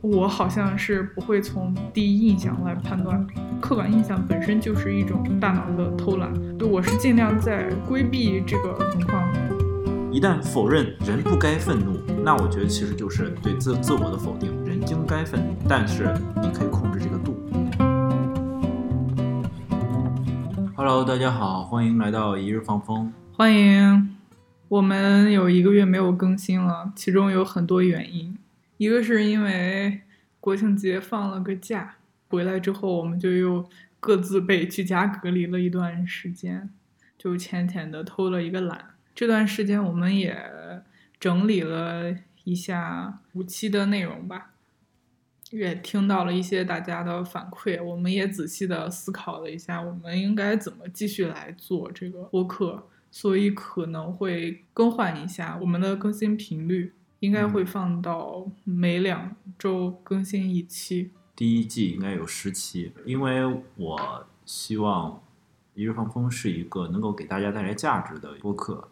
我好像是不会从第一印象来判断，刻板印象本身就是一种大脑的偷懒，我是尽量在规避这个情况。一旦否认人不该愤怒，那我觉得其实就是对自自我的否定。人应该愤怒，但是你可以控制这个度。Hello，大家好，欢迎来到一日放风。欢迎，我们有一个月没有更新了，其中有很多原因。一个是因为国庆节放了个假，回来之后我们就又各自被居家隔离了一段时间，就浅浅的偷了一个懒。这段时间我们也整理了一下五期的内容吧，也听到了一些大家的反馈，我们也仔细的思考了一下，我们应该怎么继续来做这个播客，所以可能会更换一下我们的更新频率。应该会放到每两周更新一期。第一季应该有十期，因为我希望一日放风是一个能够给大家带来价值的播客，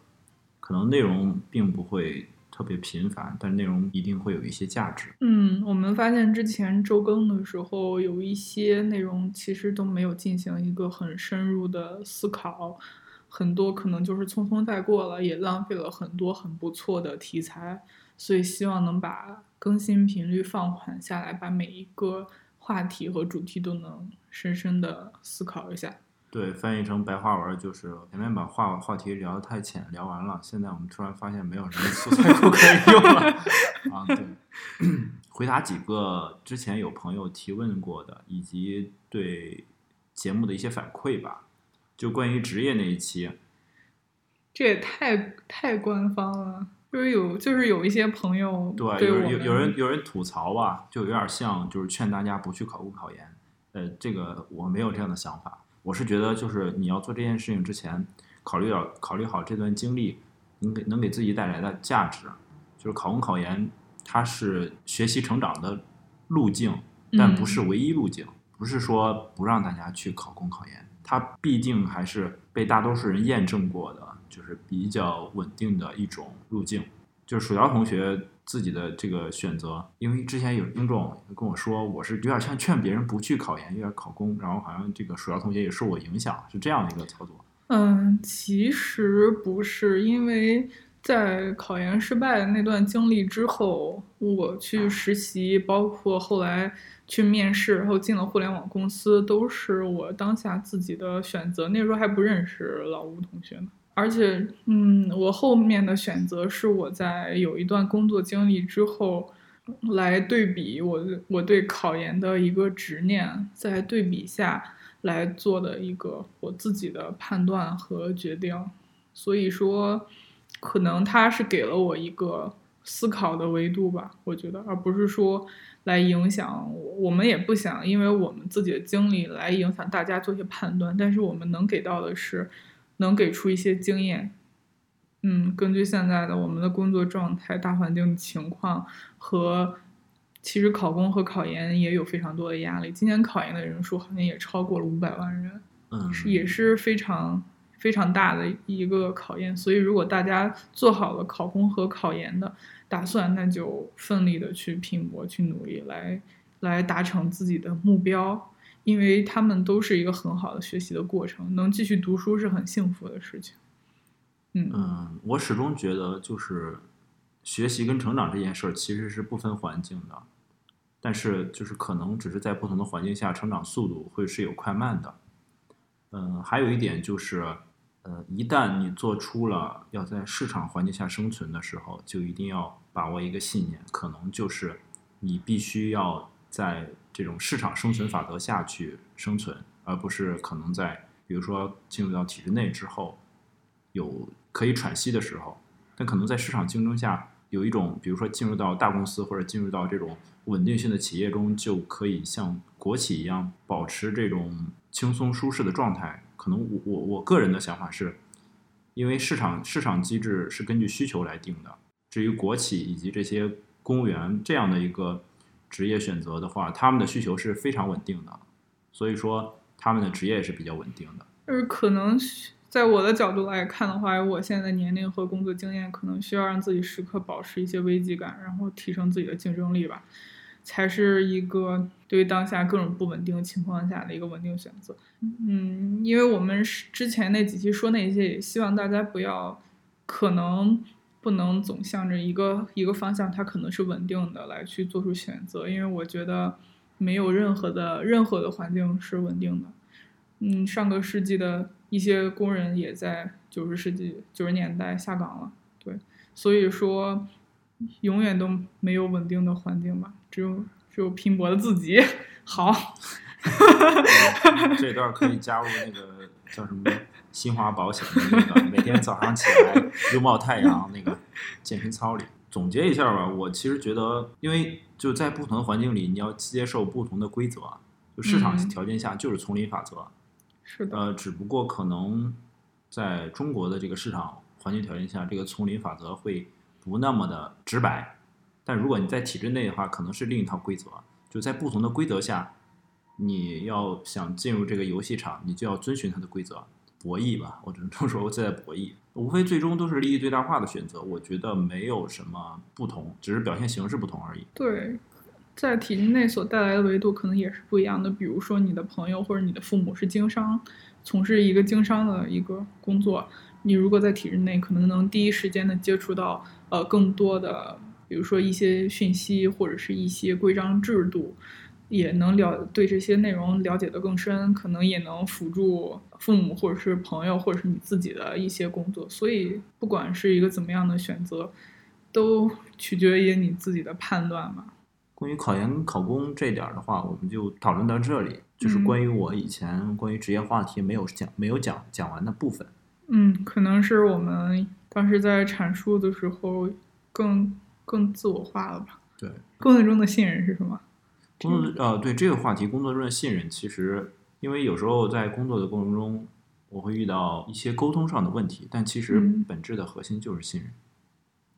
可能内容并不会特别频繁，但内容一定会有一些价值。嗯，我们发现之前周更的时候，有一些内容其实都没有进行一个很深入的思考，很多可能就是匆匆带过了，也浪费了很多很不错的题材。所以希望能把更新频率放缓下来，把每一个话题和主题都能深深的思考一下。对，翻译成白话文就是前面把话话题聊得太浅，聊完了，现在我们突然发现没有什么素材库可以用了。啊，对，回答几个之前有朋友提问过的，以及对节目的一些反馈吧。就关于职业那一期，这也太太官方了。就是有，就是有一些朋友对有有有人有人吐槽吧，就有点像就是劝大家不去考公考研。呃，这个我没有这样的想法，我是觉得就是你要做这件事情之前，考虑到考虑好这段经历能给能给自己带来的价值。就是考公考研，它是学习成长的路径，但不是唯一路径。不是说不让大家去考公考研，它毕竟还是被大多数人验证过的。就是比较稳定的一种路径，就是薯条同学自己的这个选择，因为之前有听众跟我说，我是有点像劝别人不去考研，有点考公，然后好像这个薯条同学也受我影响，是这样的一个操作。嗯，其实不是，因为在考研失败的那段经历之后，我去实习，包括后来去面试，然后进了互联网公司，都是我当下自己的选择。那时候还不认识老吴同学呢。而且，嗯，我后面的选择是我在有一段工作经历之后，来对比我我对考研的一个执念，在对比下来做的一个我自己的判断和决定。所以说，可能他是给了我一个思考的维度吧，我觉得，而不是说来影响我。我们也不想因为我们自己的经历来影响大家做些判断，但是我们能给到的是。能给出一些经验，嗯，根据现在的我们的工作状态、大环境情况和其实考公和考研也有非常多的压力。今年考研的人数好像也超过了五百万人，嗯，是也是非常非常大的一个考验。所以，如果大家做好了考公和考研的打算，那就奋力的去拼搏、去努力，来来达成自己的目标。因为他们都是一个很好的学习的过程，能继续读书是很幸福的事情。嗯，我始终觉得就是学习跟成长这件事儿其实是不分环境的，但是就是可能只是在不同的环境下成长速度会是有快慢的。嗯，还有一点就是，呃，一旦你做出了要在市场环境下生存的时候，就一定要把握一个信念，可能就是你必须要在。这种市场生存法则下去生存，而不是可能在比如说进入到体制内之后有可以喘息的时候，但可能在市场竞争下有一种，比如说进入到大公司或者进入到这种稳定性的企业中，就可以像国企一样保持这种轻松舒适的状态。可能我我我个人的想法是，因为市场市场机制是根据需求来定的。至于国企以及这些公务员这样的一个。职业选择的话，他们的需求是非常稳定的，所以说他们的职业也是比较稳定的。就是可能在我的角度来看的话，我现在的年龄和工作经验，可能需要让自己时刻保持一些危机感，然后提升自己的竞争力吧。才是一个对于当下各种不稳定情况下的一个稳定选择。嗯，因为我们之前那几期说那些，也希望大家不要可能不能总向着一个一个方向，它可能是稳定的来去做出选择，因为我觉得没有任何的任何的环境是稳定的。嗯，上个世纪的一些工人也在九十世纪九十年代下岗了，对，所以说永远都没有稳定的环境吧，只有只有拼搏的自己。好，这段可以加入那个叫什么新华保险的那个，每天早上起来拥抱太阳那个健身操里。总结一下吧，我其实觉得，因为就在不同的环境里，你要接受不同的规则，就市场条件下就是丛林法则。是的，呃，只不过可能在中国的这个市场环境条件下，这个丛林法则会不那么的直白。但如果你在体制内的话，可能是另一套规则。就在不同的规则下，你要想进入这个游戏场，你就要遵循它的规则，博弈吧。我只能这么说，在博弈，无非最终都是利益最大化的选择。我觉得没有什么不同，只是表现形式不同而已。对。在体制内所带来的维度可能也是不一样的，比如说你的朋友或者你的父母是经商，从事一个经商的一个工作，你如果在体制内，可能能第一时间的接触到呃更多的，比如说一些讯息或者是一些规章制度，也能了对这些内容了解的更深，可能也能辅助父母或者是朋友或者是你自己的一些工作。所以不管是一个怎么样的选择，都取决于你自己的判断嘛。关于考研考公这点的话，我们就讨论到这里。就是关于我以前关于职业话题没有讲、没有讲讲完的部分。嗯，可能是我们当时在阐述的时候更更自我化了吧？对。工作中的信任是什么？工作呃，对这个话题，工作中的信任，其实因为有时候在工作的过程中，我会遇到一些沟通上的问题，但其实本质的核心就是信任。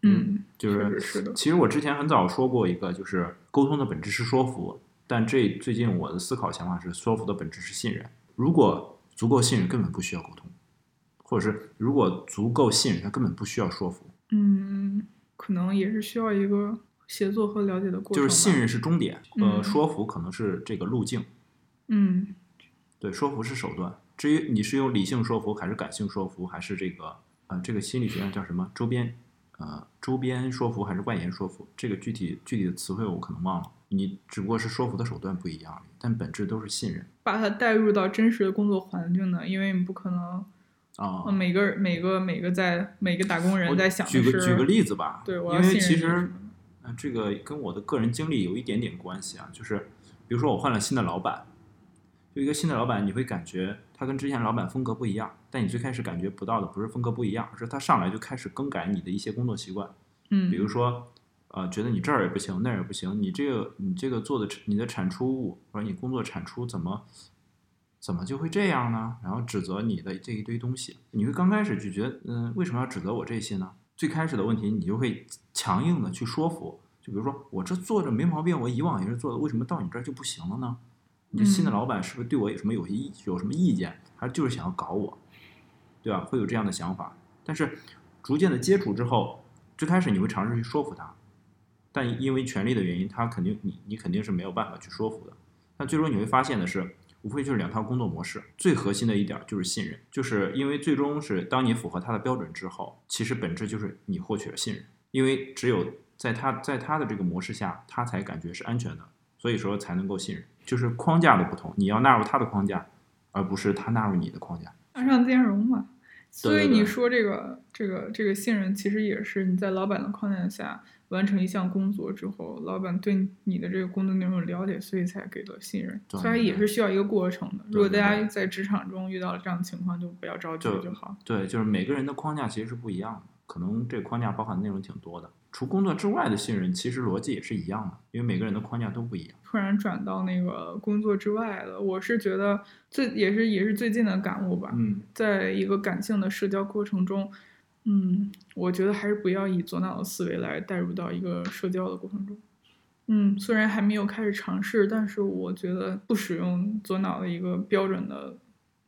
嗯，就是是的。其实我之前很早说过一个，就是沟通的本质是说服，但这最近我的思考想法是，说服的本质是信任。如果足够信任，根本不需要沟通；或者是如果足够信任，他根本不需要说服。嗯，可能也是需要一个协作和了解的过程。就是信任是终点，呃，说服可能是这个路径。嗯，对，说服是手段。至于你是用理性说服，还是感性说服，还是这个呃，这个心理学上叫什么？周边。呃，周边说服还是外延说服，这个具体具体的词汇我可能忘了。你只不过是说服的手段不一样，但本质都是信任。把它带入到真实的工作环境呢？因为你不可能啊，每个每个每个在每个打工人在想。举个举个例子吧，对，因为其实呃，这个跟我的个人经历有一点点关系啊，就是比如说我换了新的老板。就一个新的老板，你会感觉他跟之前老板风格不一样，但你最开始感觉不到的不是风格不一样，而是他上来就开始更改你的一些工作习惯。嗯，比如说，呃，觉得你这儿也不行，那儿也不行，你这个你这个做的你的产出物或者你工作产出怎么怎么就会这样呢？然后指责你的这一堆东西，你会刚开始就觉得，嗯，为什么要指责我这些呢？最开始的问题，你就会强硬的去说服，就比如说我这做着没毛病，我以往也是做的，为什么到你这儿就不行了呢？你新的老板是不是对我有什么有些意有什么意见，还是就是想要搞我，对吧？会有这样的想法。但是逐渐的接触之后，最开始你会尝试去说服他，但因为权力的原因，他肯定你你肯定是没有办法去说服的。但最终你会发现的是，无非就是两套工作模式。最核心的一点就是信任，就是因为最终是当你符合他的标准之后，其实本质就是你获取了信任，因为只有在他在他的这个模式下，他才感觉是安全的，所以说才能够信任。就是框架的不同，你要纳入他的框架，而不是他纳入你的框架，向上兼容嘛。所以你说这个这个这个信任，其实也是你在老板的框架下完成一项工作之后，老板对你的这个工作内容了解，所以才给了信任。虽然也是需要一个过程的。如果大家在职场中遇到了这样的情况，就不要着急就好。对，就是每个人的框架其实是不一样的，可能这个框架包含的内容挺多的。除工作之外的信任，其实逻辑也是一样的，因为每个人的框架都不一样。突然转到那个工作之外了，我是觉得最也是也是最近的感悟吧。嗯，在一个感性的社交过程中，嗯，我觉得还是不要以左脑的思维来带入到一个社交的过程中。嗯，虽然还没有开始尝试，但是我觉得不使用左脑的一个标准的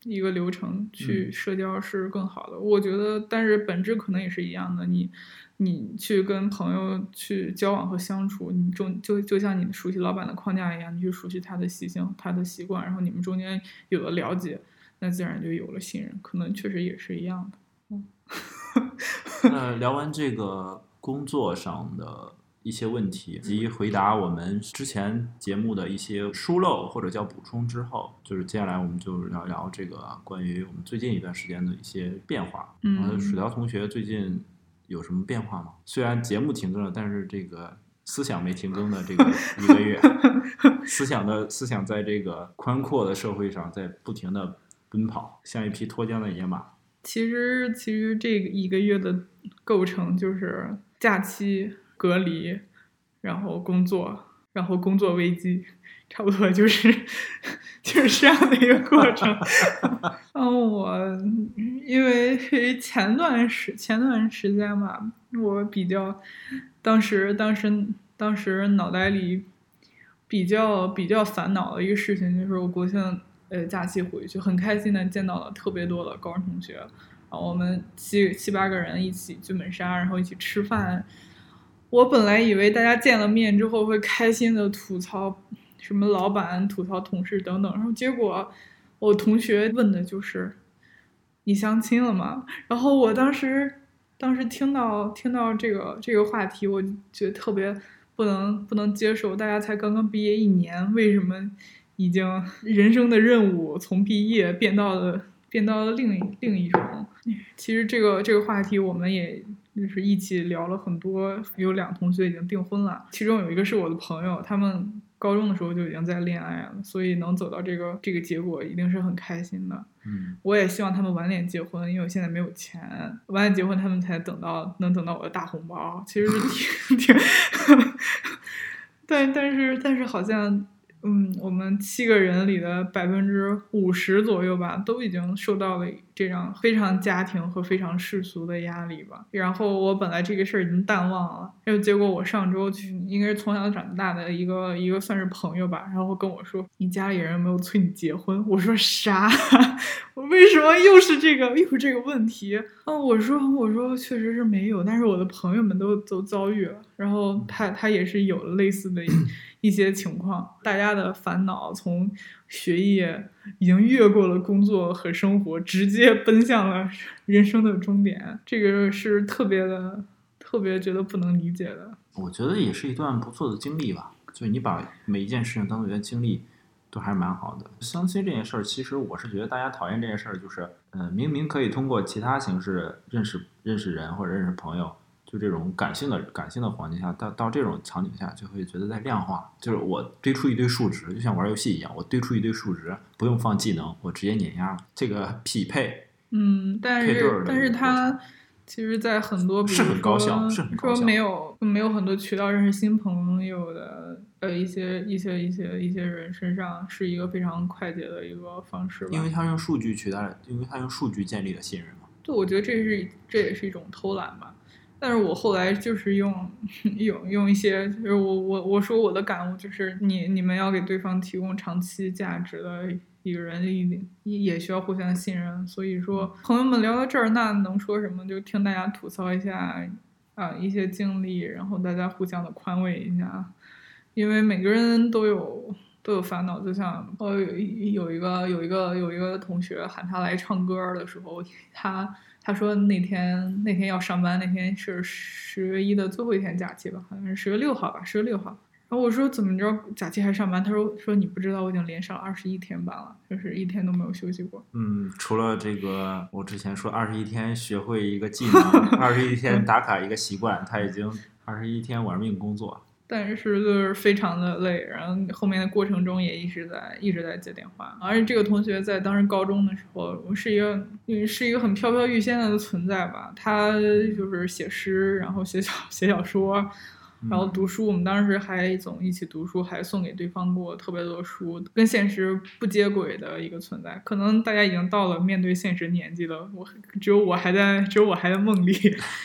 一个流程去社交是更好的。我觉得，但是本质可能也是一样的。你你去跟朋友去交往和相处，你中就就像你熟悉老板的框架一样，你去熟悉他的习性、他的习惯，然后你们中间有了了解，那自然就有了信任。可能确实也是一样的。嗯。那聊完这个工作上的一些问题，及回答我们之前节目的一些疏漏或者叫补充之后，就是接下来我们就聊聊这个关于我们最近一段时间的一些变化。嗯，薯条同学最近有什么变化吗？虽然节目停更了，但是这个思想没停更的这个一个月，思想的思想在这个宽阔的社会上在不停的奔跑，像一匹脱缰的野马。其实，其实这个一个月的构成就是假期、隔离，然后工作，然后工作危机，差不多就是 就是这样的一个过程。嗯，我因为前段时前段时间吧，我比较当时当时当时脑袋里比较比较烦恼的一个事情，就是我国庆。呃，假期回去很开心的见到了特别多的高中同学，然后我们七七八个人一起剧本杀，然后一起吃饭。我本来以为大家见了面之后会开心的吐槽什么老板、吐槽同事等等，然后结果我同学问的就是你相亲了吗？然后我当时当时听到听到这个这个话题，我就觉得特别不能不能接受。大家才刚刚毕业一年，为什么？已经人生的任务从毕业变到了变到了另另一种。其实这个这个话题我们也就是一起聊了很多。有两个同学已经订婚了，其中有一个是我的朋友，他们高中的时候就已经在恋爱了，所以能走到这个这个结果一定是很开心的。嗯，我也希望他们晚点结婚，因为我现在没有钱，晚点结婚他们才等到能等到我的大红包。其实是挺挺，但但是但是好像。嗯，我们七个人里的百分之五十左右吧，都已经受到了这样非常家庭和非常世俗的压力吧。然后我本来这个事儿已经淡忘了，然后结果我上周去，应该是从小长大的一个一个算是朋友吧，然后跟我说：“你家里人没有催你结婚？”我说：“啥？我为什么又是这个又是这个问题？”啊，我说：“我说确实是没有，但是我的朋友们都都遭遇了，然后他他也是有了类似的。”一些情况，大家的烦恼从学业已经越过了工作和生活，直接奔向了人生的终点。这个是特别的，特别觉得不能理解的。我觉得也是一段不错的经历吧。就是你把每一件事情当做一段经历，都还是蛮好的。相亲这件事儿，其实我是觉得大家讨厌这件事儿，就是，嗯，明明可以通过其他形式认识认识人或者认识朋友。就这种感性的感性的环境下，到到这种场景下，就会觉得在量化。就是我堆出一堆数值，就像玩游戏一样，我堆出一堆数值，不用放技能，我直接碾压这个匹配。嗯，但是但是它其实，在很多是很高效，是很高效。说没有没有很多渠道认识新朋友的呃一些一些一些一些人身上，是一个非常快捷的一个方式。因为他用数据取代，因为他用数据建立了信任嘛。对，我觉得这是这也是一种偷懒吧。但是我后来就是用用用一些，就是我我我说我的感悟就是，你你们要给对方提供长期价值的一个人，也也需要互相信任。所以说，朋友们聊到这儿，那能说什么？就听大家吐槽一下啊一些经历，然后大家互相的宽慰一下，因为每个人都有都有烦恼。就像呃有有一个有一个有一个同学喊他来唱歌的时候，他。他说那天那天要上班，那天是十月一的最后一天假期吧，好像是十月六号吧，十月六号。然后我说怎么着假期还上班？他说说你不知道我已经连上二十一天班了，就是一天都没有休息过。嗯，除了这个，我之前说二十一天学会一个技能，二十一天打卡一个习惯，他已经二十一天玩命工作。但是就是非常的累，然后后面的过程中也一直在一直在接电话，而且这个同学在当时高中的时候，我是一个是一个很飘飘欲仙的存在吧，他就是写诗，然后写小 写小说。然后读书，我们当时还总一起读书，还送给对方过特别多书，跟现实不接轨的一个存在。可能大家已经到了面对现实年纪了，我只有我还在，只有我还在梦里，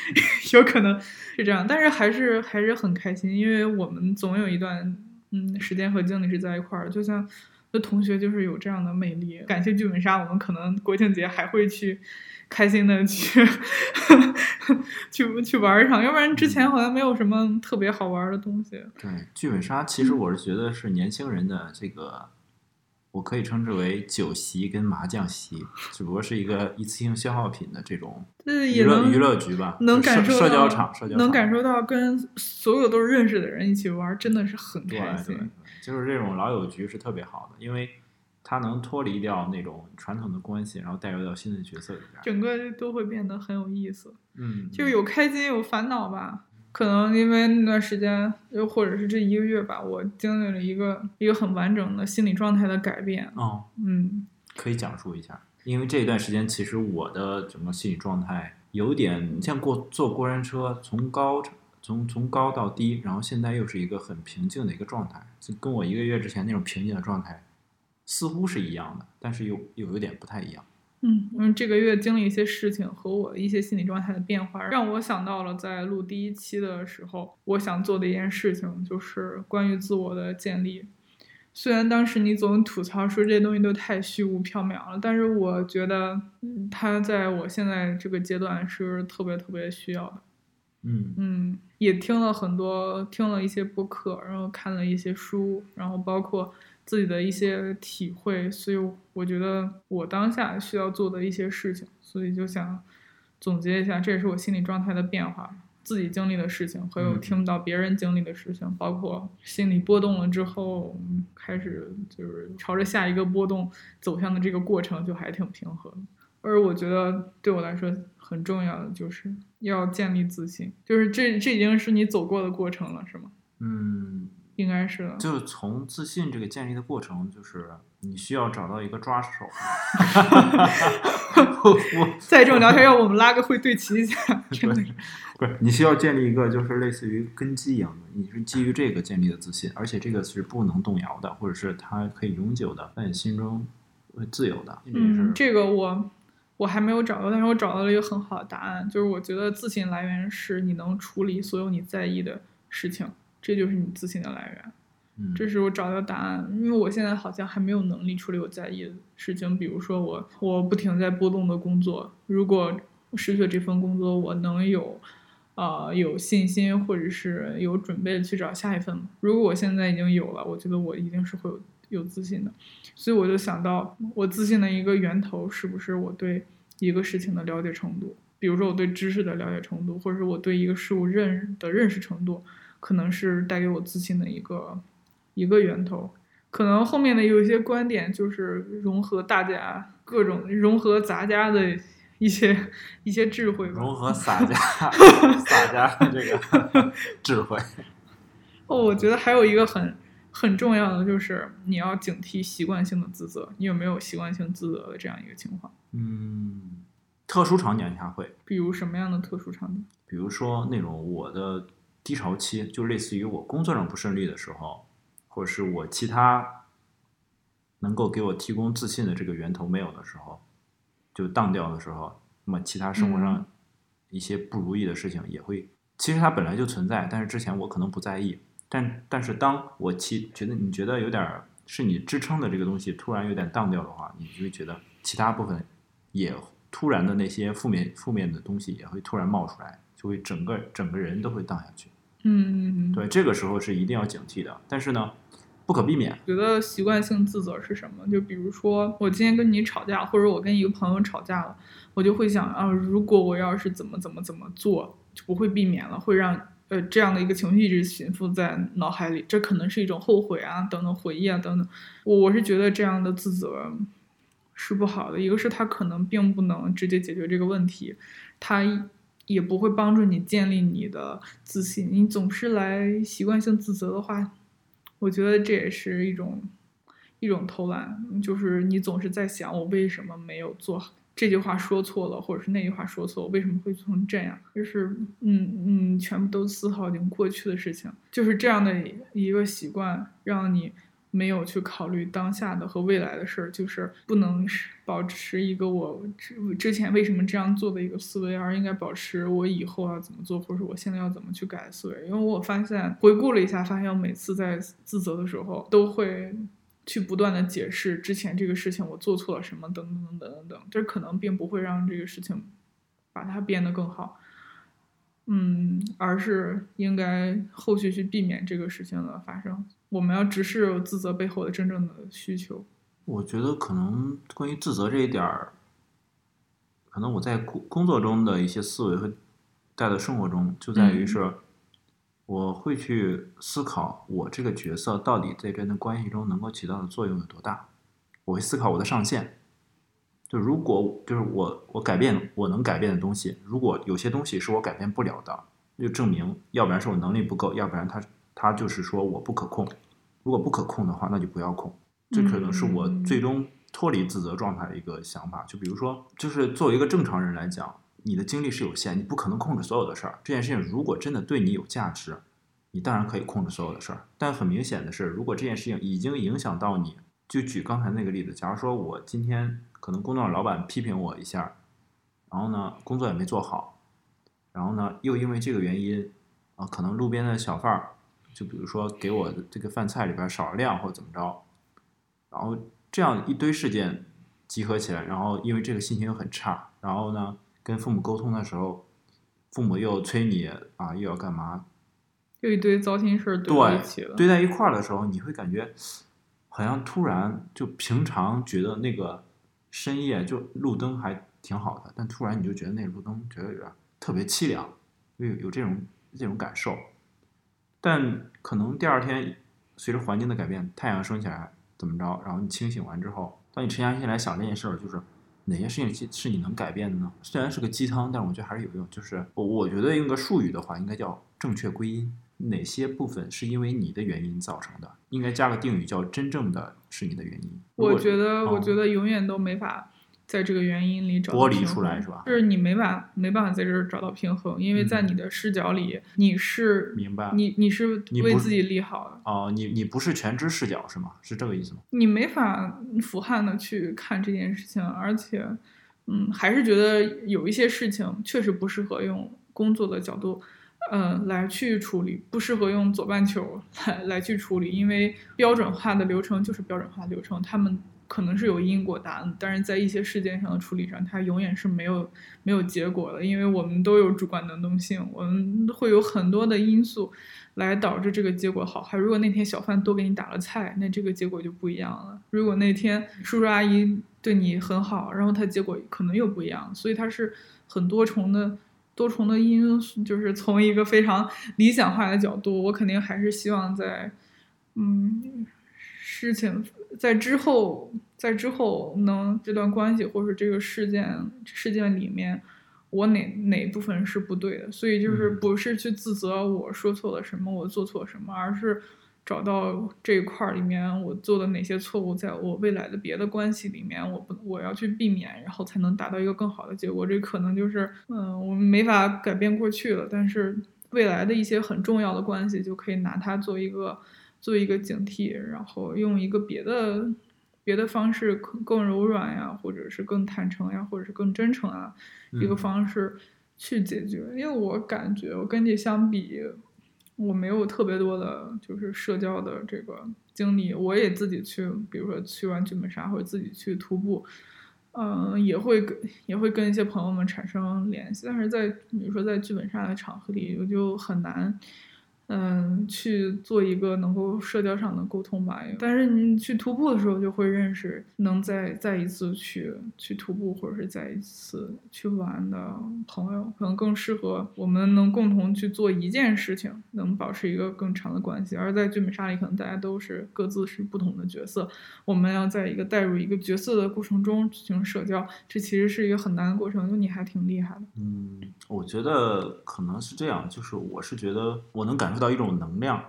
有可能是这样。但是还是还是很开心，因为我们总有一段嗯时间和精力是在一块儿。就像那同学就是有这样的魅力。感谢剧本杀，我们可能国庆节还会去开心的去 去去玩一场，要不然之前好像没有什么特别好玩的东西。对，剧本杀其实我是觉得是年轻人的这个，我可以称之为酒席跟麻将席，只不过是一个一次性消耗品的这种娱乐娱乐局吧，能感受到社交场，社交场能感受到跟所有都是认识的人一起玩，真的是很对开对对心。，就是这种老友局是特别好的，因为它能脱离掉那种传统的关系，然后带入到新的角色里边。整个都会变得很有意思，嗯，就是有开心有烦恼吧。可能因为那段时间，又或者是这一个月吧，我经历了一个一个很完整的心理状态的改变。哦，嗯，可以讲述一下，因为这一段时间其实我的整个心理状态有点像过坐过山车，从高从从高到低，然后现在又是一个很平静的一个状态，就跟我一个月之前那种平静的状态似乎是一样的，但是又又有点不太一样。嗯，因为这个月经历一些事情和我一些心理状态的变化，让我想到了在录第一期的时候，我想做的一件事情，就是关于自我的建立。虽然当时你总吐槽说这些东西都太虚无缥缈了，但是我觉得，嗯，它在我现在这个阶段是特别特别需要的。嗯嗯，也听了很多，听了一些播客，然后看了一些书，然后包括自己的一些体会，所以我觉得我当下需要做的一些事情，所以就想总结一下，这也是我心理状态的变化，自己经历的事情，还有嗯听到别人经历的事情，包括心理波动了之后，嗯开始就是朝着下一个波动走向的这个过程，就还挺平和的。而我觉得对我来说很重要的就是要建立自信，就是这这已经是你走过的过程了，是吗？嗯，应该是的。就是从自信这个建立的过程，就是你需要找到一个抓手。我我在这种聊天，要我们拉个会对齐一下，真的是。不是，你需要建立一个就是类似于根基一样的，你是基于这个建立的自信，而且这个是不能动摇的，或者是它可以永久的在你心中会自由的。嗯，这个我我还没有找到，但是我找到了一个很好的答案，就是我觉得自信来源是你能处理所有你在意的事情，这就是你自信的来源。嗯，这是我找到答案，因为我现在好像还没有能力处理我在意的事情，比如说我我不停在波动的工作，如果失去了这份工作，我能有呃有信心或者是有准备去找下一份吗？如果我现在已经有了，我觉得我一定是会有有自信的，所以我就想到我自信的一个源头是不是我对一个事情的了解程度，比如说我对知识的了解程度，或者是我对一个事物认的认识程度，可能是带给我自信的一个一个源头。可能后面的有一些观点就是融合大家各种融合杂家的一些一些智慧吧。融合洒家 洒家的这个 智慧。哦，我觉得还有一个很很重要的就是你要警惕习惯性的自责。你有没有习惯性自责的这样一个情况？嗯，特殊场景下会，比如什么样的特殊场景？比如说那种我的低潮期，就类似于我工作上不顺利的时候，或者是我其他能够给我提供自信的这个源头没有的时候，就荡掉的时候，那么其他生活嗯上一些不如意的事情也会，其实它本来就存在，但是之前我可能不在意，但但是当我其觉得你觉得有点儿是你支撑的这个东西突然有点荡掉的话，你就会觉得其他部分也突然的那些负面负面的东西也会突然冒出来，就会整个整个人都会荡下去。嗯，对，这个时候是一定要警惕的，但是呢，不可避免。觉得习惯性自责是什么？就比如说，我今天跟你吵架，或者我跟一个朋友吵架了，我就会想啊，如果我要是怎么怎么怎么做，就不会避免了，会让呃这样的一个情绪一直潜伏在脑海里。这可能是一种后悔啊，等等回忆啊，等等。我我是觉得这样的自责是不好的。一个是他可能并不能直接解决这个问题，它也不会帮助你建立你的自信。你总是来习惯性自责的话，我觉得这也是一种一种偷懒，就是你总是在想我为什么没有做好这句话说错了，或者是那句话说错，我为什么会做成这样？就是嗯嗯，全部都丝毫已经过去的事情，就是这样的一个习惯，让你没有去考虑当下的和未来的事儿，就是不能保持一个我之之前为什么这样做的一个思维，而应该保持我以后要怎么做，或者是我现在要怎么去改的思维。因为我发现回顾了一下，发现我每次在自责的时候，都会去不断的解释之前这个事情我做错了什么，等等等等等等，这可能并不会让这个事情把它变得更好。嗯，而是应该后续去避免这个事情的发生。我们要直视自责背后的真正的需求。我觉得可能关于自责这一点儿，可能我在工工作中的一些思维和带到生活中，就在于是，我会去思考我这个角色到底在这段关系中能够起到的作用有多大。我会思考我的上限。就如果就是我我改变我能改变的东西，如果有些东西是我改变不了的，就证明要不然是我能力不够，要不然他他就是说我不可控。如果不可控的话，那就不要控。这可能是我最终脱离自责状态的一个想法。就比如说，就是作为一个正常人来讲，你的精力是有限，你不可能控制所有的事儿。这件事情如果真的对你有价值，你当然可以控制所有的事儿。但很明显的是，如果这件事情已经影响到你，就举刚才那个例子，假如说我今天。可能工作上老板批评我一下，然后呢，工作也没做好，然后呢，又因为这个原因，啊，可能路边的小贩儿，就比如说给我的这个饭菜里边少了量或者怎么着，然后这样一堆事件集合起来，然后因为这个心情又很差，然后呢，跟父母沟通的时候，父母又催你啊，又要干嘛，又一堆糟心事儿堆在一起了，堆在一块儿的时候，你会感觉好像突然就平常觉得那个。深夜就路灯还挺好的，但突然你就觉得那路灯觉得有点特别凄凉，有有这种这种感受。但可能第二天随着环境的改变，太阳升起来怎么着，然后你清醒完之后，当你沉下心来想这件事儿，就是哪些事情是你能改变的呢？虽然是个鸡汤，但是我觉得还是有用。就是我我觉得用个术语的话，应该叫正确归因。哪些部分是因为你的原因造成的？应该加个定语，叫真正的是你的原因。我觉得，我觉得永远都没法在这个原因里找剥离出来，是吧？就是你没法没办法在这儿找到平衡，因为在你的视角里，你是明白，你你是为自己利好的。哦，你你不是全知视角是吗？是这个意思吗？你没法俯瞰的去看这件事情，而且，嗯，还是觉得有一些事情确实不适合用工作的角度。嗯，来去处理不适合用左半球 来来去处理，因为标准化的流程就是标准化流程，他们可能是有因果答案，但是在一些事件上的处理上，它永远是没有没有结果的，因为我们都有主观能动性，我们会有很多的因素来导致这个结果好坏。如果那天小贩多给你打了菜，那这个结果就不一样了；如果那天叔叔阿姨对你很好，然后他结果可能又不一样，所以它是很多重的。多重的因素，就是从一个非常理想化的角度，我肯定还是希望在，嗯，事情在之后，在之后能这段关系或者这个事件事件里面，我哪哪部分是不对的，所以就是不是去自责我说错了什么，我做错什么，而是。找到这一块儿里面我做的哪些错误，在我未来的别的关系里面，我不我要去避免，然后才能达到一个更好的结果。这可能就是，嗯，我们没法改变过去了，但是未来的一些很重要的关系，就可以拿它做一个做一个警惕，然后用一个别的别的方式更更柔软呀，或者是更坦诚呀，或者是更真诚啊一个方式去解决。因为我感觉我跟你相比。我没有特别多的，就是社交的这个经历。我也自己去，比如说去玩剧本杀或者自己去徒步，嗯，也会跟也会跟一些朋友们产生联系。但是在比如说在剧本杀的场合里，我就很难。嗯，去做一个能够社交上的沟通吧。但是你去徒步的时候，就会认识能再再一次去去徒步，或者是再一次去玩的朋友，可能更适合我们能共同去做一件事情，能保持一个更长的关系。而在剧本杀里，可能大家都是各自是不同的角色，我们要在一个带入一个角色的过程中进行社交，这其实是一个很难的过程。就你还挺厉害的。嗯，我觉得可能是这样，就是我是觉得我能感受。到一种能量，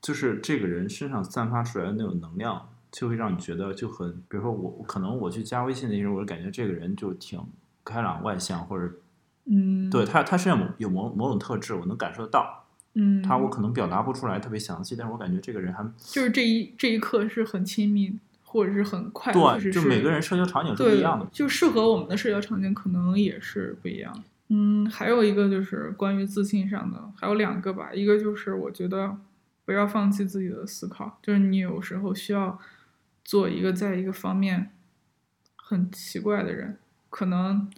就是这个人身上散发出来的那种能量，就会让你觉得就很，比如说我可能我去加微信的时候，我就感觉这个人就挺开朗外向，或者，嗯，对他他身上有某某种特质，我能感受得到，嗯，他我可能表达不出来特别详细，但是我感觉这个人还就是这一这一刻是很亲密或者是很快，对，就每个人社交场景是不一样的，就适合我们的社交场景可能也是不一样。嗯，还有一个就是关于自信上的，还有两个吧。一个就是我觉得不要放弃自己的思考，就是你有时候需要做一个在一个方面很奇怪的人，可能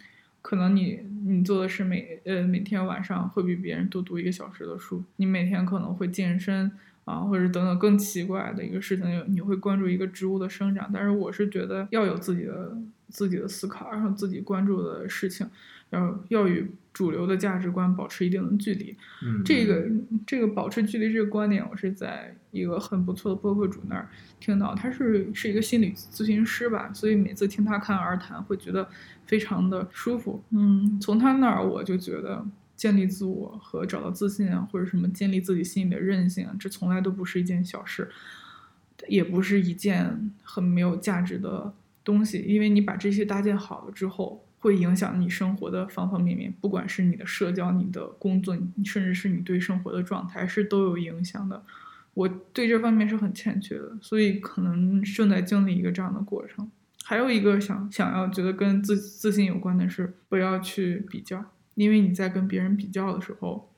可能你你做的是每呃每天晚上会比别人多读一个小时的书，你每天可能会健身啊，或者等等更奇怪的一个事情，你会关注一个植物的生长。但是我是觉得要有自己的自己的思考，然后自己关注的事情，要要与主流的价值观保持一定的距离。嗯，这个这个保持距离这个观点，我是在一个很不错的播客主那儿听到，他是是一个心理咨询师吧，所以每次听他侃而谈，会觉得非常的舒服。嗯，从他那儿我就觉得建立自我和找到自信啊，或者什么建立自己心里的韧性啊，这从来都不是一件小事，也不是一件很没有价值的东西，因为你把这些搭建好了之后。会影响你生活的方方面面，不管是你的社交、你的工作，甚至是你对生活的状态，是都有影响的。我对这方面是很欠缺的，所以可能正在经历一个这样的过程。还有一个想想要觉得跟自自信有关的是，不要去比较，因为你在跟别人比较的时候，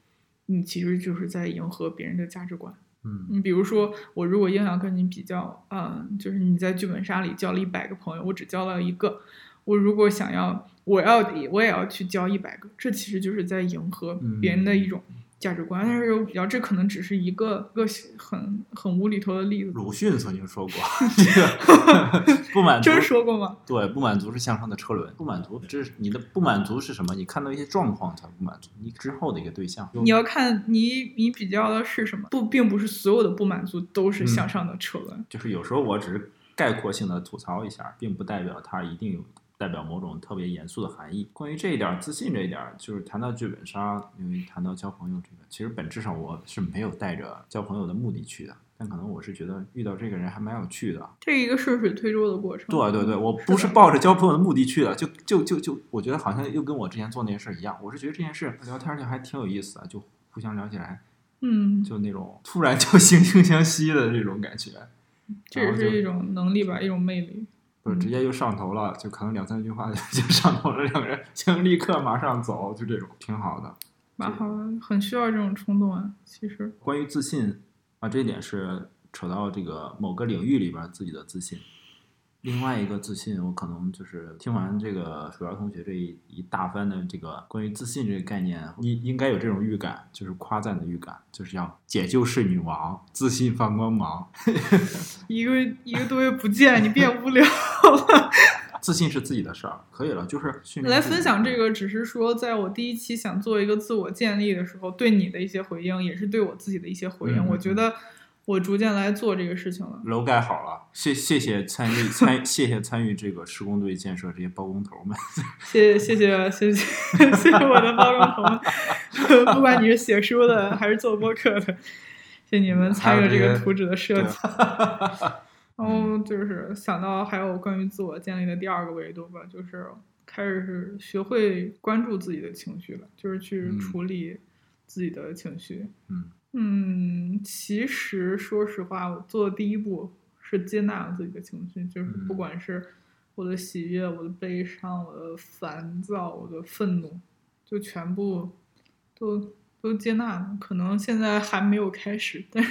你其实就是在迎合别人的价值观。嗯，你比如说，我如果硬要跟你比较，嗯，就是你在剧本杀里交了一百个朋友，我只交了一个。我如果想要，我要我也要去交一百个，这其实就是在迎合别人的一种价值观。但是比较，这可能只是一个个很很无厘头的例子。鲁迅曾经说过，这个 不满足，真说过吗？对，不满足是向上的车轮。不满足，这是你的不满足是什么？你看到一些状况才不满足，你之后的一个对象。你要看你你比较的是什么？不，并不是所有的不满足都是向上的车轮。就是有时候我只是概括性的吐槽一下，并不代表它一定有。代表某种特别严肃的含义。关于这一点，自信这一点，就是谈到剧本杀，因为谈到交朋友这个，其实本质上我是没有带着交朋友的目的去的。但可能我是觉得遇到这个人还蛮有趣的，这一个顺水推舟的过程。对对对，我不是抱着交朋友的目的去的，就就就就，我觉得好像又跟我之前做那件事一样。我是觉得这件事聊天就还挺有意思的，就互相聊起来，嗯，就那种突然就惺惺相惜的这种感觉。这也是一种能力吧，一种魅力。不是直接就上头了，就可能两三句话 就上头了，两个人就立刻马上走，就这种挺好的，蛮好的，很需要这种冲动啊。其实关于自信啊，这一点是扯到这个某个领域里边自己的自信。另外一个自信，我可能就是听完这个鼠标同学这一一大番的这个关于自信这个概念，应应该有这种预感，就是夸赞的预感，就是要解救是女王，自信放光芒。一个一个多月不见，你变无聊了。自信是自己的事儿，可以了，就是来分享这个，只是说在我第一期想做一个自我建立的时候，对你的一些回应，也是对我自己的一些回应。我觉得。我逐渐来做这个事情了。楼盖好了，谢谢谢参与参谢谢参与这个施工队建设这些包工头们。谢谢谢谢谢谢谢谢我的包工头们，不管你是写书的还是做播客的，谢谢你们参与这个图纸的设计。然后就是想到还有关于自我建立的第二个维度吧，就是开始是学会关注自己的情绪了，就是去处理自己的情绪。嗯。嗯，其实说实话，我做的第一步是接纳了自己的情绪，就是不管是我的喜悦、我的悲伤、我的烦躁、我的愤怒，就全部都都接纳了。可能现在还没有开始，但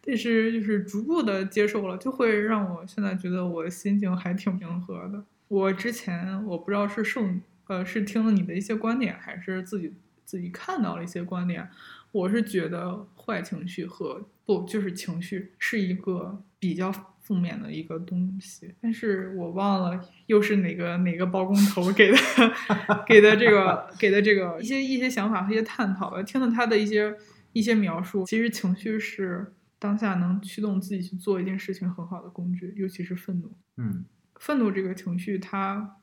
但是就是逐步的接受了，就会让我现在觉得我心情还挺平和的。我之前我不知道是受呃是听了你的一些观点，还是自己自己看到了一些观点。我是觉得坏情绪和不就是情绪是一个比较负面的一个东西，但是我忘了又是哪个哪个包工头给的 给的这个给的这个一些一些想法和一些探讨吧。听了他的一些一些描述，其实情绪是当下能驱动自己去做一件事情很好的工具，尤其是愤怒。嗯，愤怒这个情绪，它，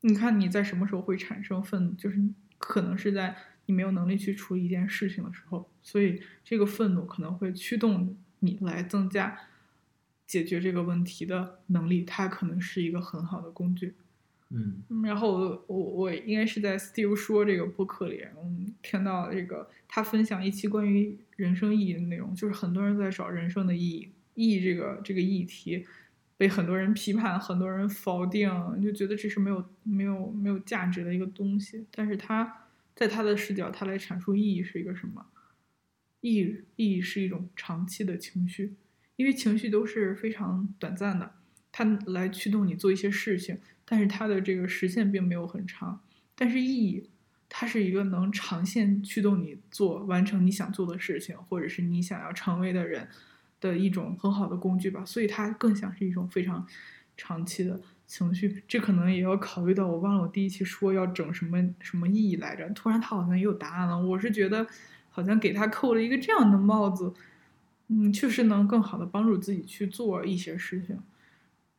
你看你在什么时候会产生愤怒？就是可能是在。你没有能力去处理一件事情的时候，所以这个愤怒可能会驱动你来增加解决这个问题的能力，它可能是一个很好的工具。嗯，然后我我应该是在 Steve 说这个播客里，嗯，听到这个他分享一期关于人生意义的内容，就是很多人在找人生的意义，意义这个这个议题被很多人批判，很多人否定，就觉得这是没有没有没有价值的一个东西，但是他。在他的视角，他来阐述意义是一个什么？意义意义是一种长期的情绪，因为情绪都是非常短暂的，它来驱动你做一些事情，但是它的这个时限并没有很长。但是意义，它是一个能长线驱动你做完成你想做的事情，或者是你想要成为的人的一种很好的工具吧。所以它更像是一种非常长期的情绪。这可能也要考虑到，我忘了我第一期说要整什么什么意义来着。突然他好像也有答案了。我是觉得好像给他扣了一个这样的帽子，嗯，确实能更好的帮助自己去做一些事情。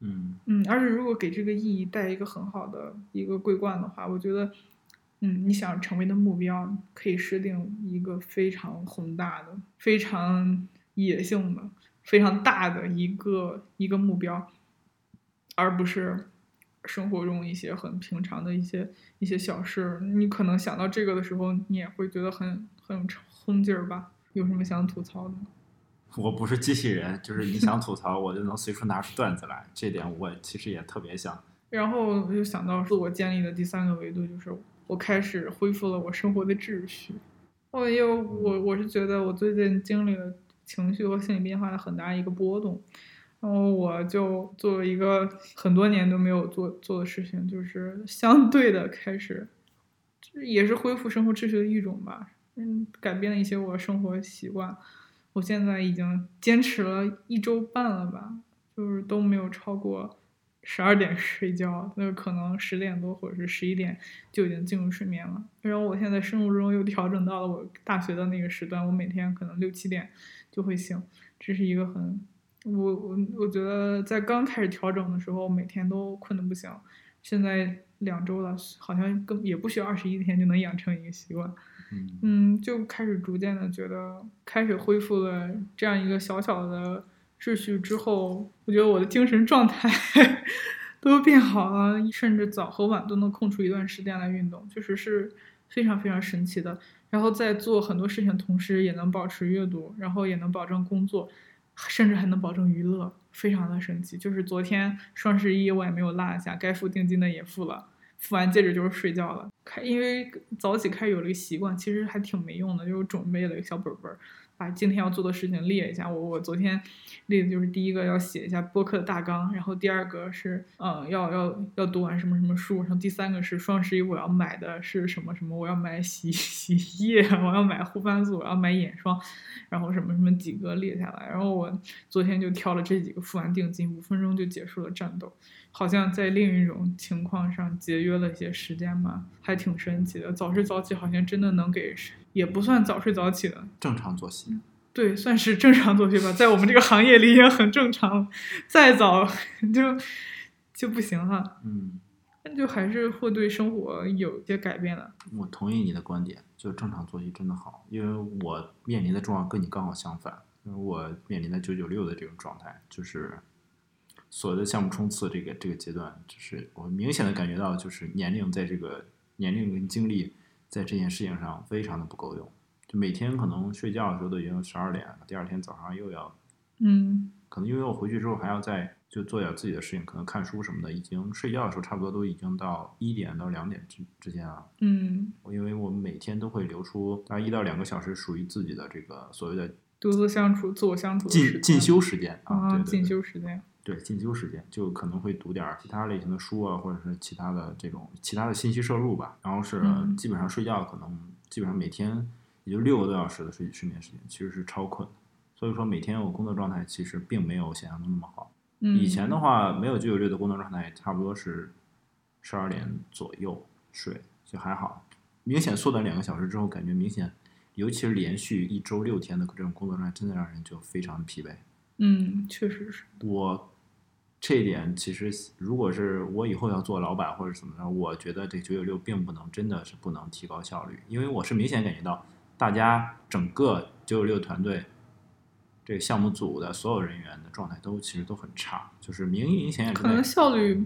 嗯嗯，而且如果给这个意义带一个很好的一个桂冠的话，我觉得，嗯，你想成为的目标可以设定一个非常宏大的、非常野性的、非常大的一个一个目标，而不是生活中一些很平常的一些一些小事。你可能想到这个的时候，你也会觉得很很冲劲儿吧？有什么想吐槽的吗？我不是机器人，就是你想 吐槽，我就能随处拿出段子来。这点我其实也特别想。然后我就想到自我建立的第三个维度，就是我开始恢复了我生活的秩序。哦，因为我我是觉得我最近经历了情绪和心理变化的很大一个波动，然后我就做了一个很多年都没有做做的事情，就是相对的开始，也是恢复生活秩序的一种吧。嗯，改变了一些我生活习惯。我现在已经坚持了一周半了吧，就是都没有超过十二点睡觉，那可能十点多或者是十一点就已经进入睡眠了。然后我现在生物钟又调整到了我大学的那个时段，我每天可能六七点就会醒，这是一个很我我我觉得在刚开始调整的时候，每天都困得不行，现在两周了，好像更也不需要二十一天就能养成一个习惯。嗯，就开始逐渐的觉得，开始恢复了这样一个小小的秩序之后，我觉得我的精神状态 都变好了，甚至早和晚都能空出一段时间来运动，确实是非常非常神奇的。然后在做很多事情同时，也能保持阅读，然后也能保证工作，甚至还能保证娱乐，非常的神奇。就是昨天双十一我也没有落下，该付定金的也付了。付完戒指就是睡觉了，开因为早起开始有了个习惯，其实还挺没用的，就准备了一个小本本儿，把今天要做的事情列一下。我我昨天列的就是第一个要写一下播客的大纲，然后第二个是嗯要要要读完什么什么书，然后第三个是双十一我要买的是什么什么，我要买洗 洗衣液，我要买护发素，我要买眼霜，然后什么什么几个列下来，然后我昨天就挑了这几个，付完定金五分钟就结束了战斗。好像在另一种情况上节约了一些时间吧，还挺神奇的。早睡早起好像真的能给，也不算早睡早起的正常作息。对，算是正常作息吧，在我们这个行业里也很正常。再早就就不行了。嗯，那就还是会对生活有些改变的。我同意你的观点，就正常作息真的好，因为我面临的状况跟你刚好相反，因为我面临的九九六的这种状态，就是。所谓的项目冲刺这个这个阶段，就是我明显的感觉到，就是年龄在这个年龄跟精力在这件事情上非常的不够用。就每天可能睡觉的时候都已经十二点了，第二天早上又要，嗯，可能因为我回去之后还要再就做点自己的事情，可能看书什么的，已经睡觉的时候差不多都已经到一点到两点之之间了。嗯，因为我们每天都会留出大概一到两个小时属于自己的这个所谓的独自相处、自我相处进进修时间啊，对进修时间。对进修时间，就可能会读点其他类型的书啊，或者是其他的这种其他的信息摄入吧。然后是基本上睡觉，可能基本上每天也就六个多小时的睡睡眠时间，其实是超困。所以说每天我工作状态其实并没有想象中那么好。以前的话没有九九六的工作状态，差不多是十二点左右睡就还好。明显缩短两个小时之后，感觉明显，尤其是连续一周六天的这种工作状态，真的让人就非常疲惫。嗯，确实是。我。这一点其实，如果是我以后要做老板或者怎么着，我觉得这九九六并不能真的是不能提高效率，因为我是明显感觉到大家整个九九六团队这个项目组的所有人员的状态都其实都很差，就是明明显可能效率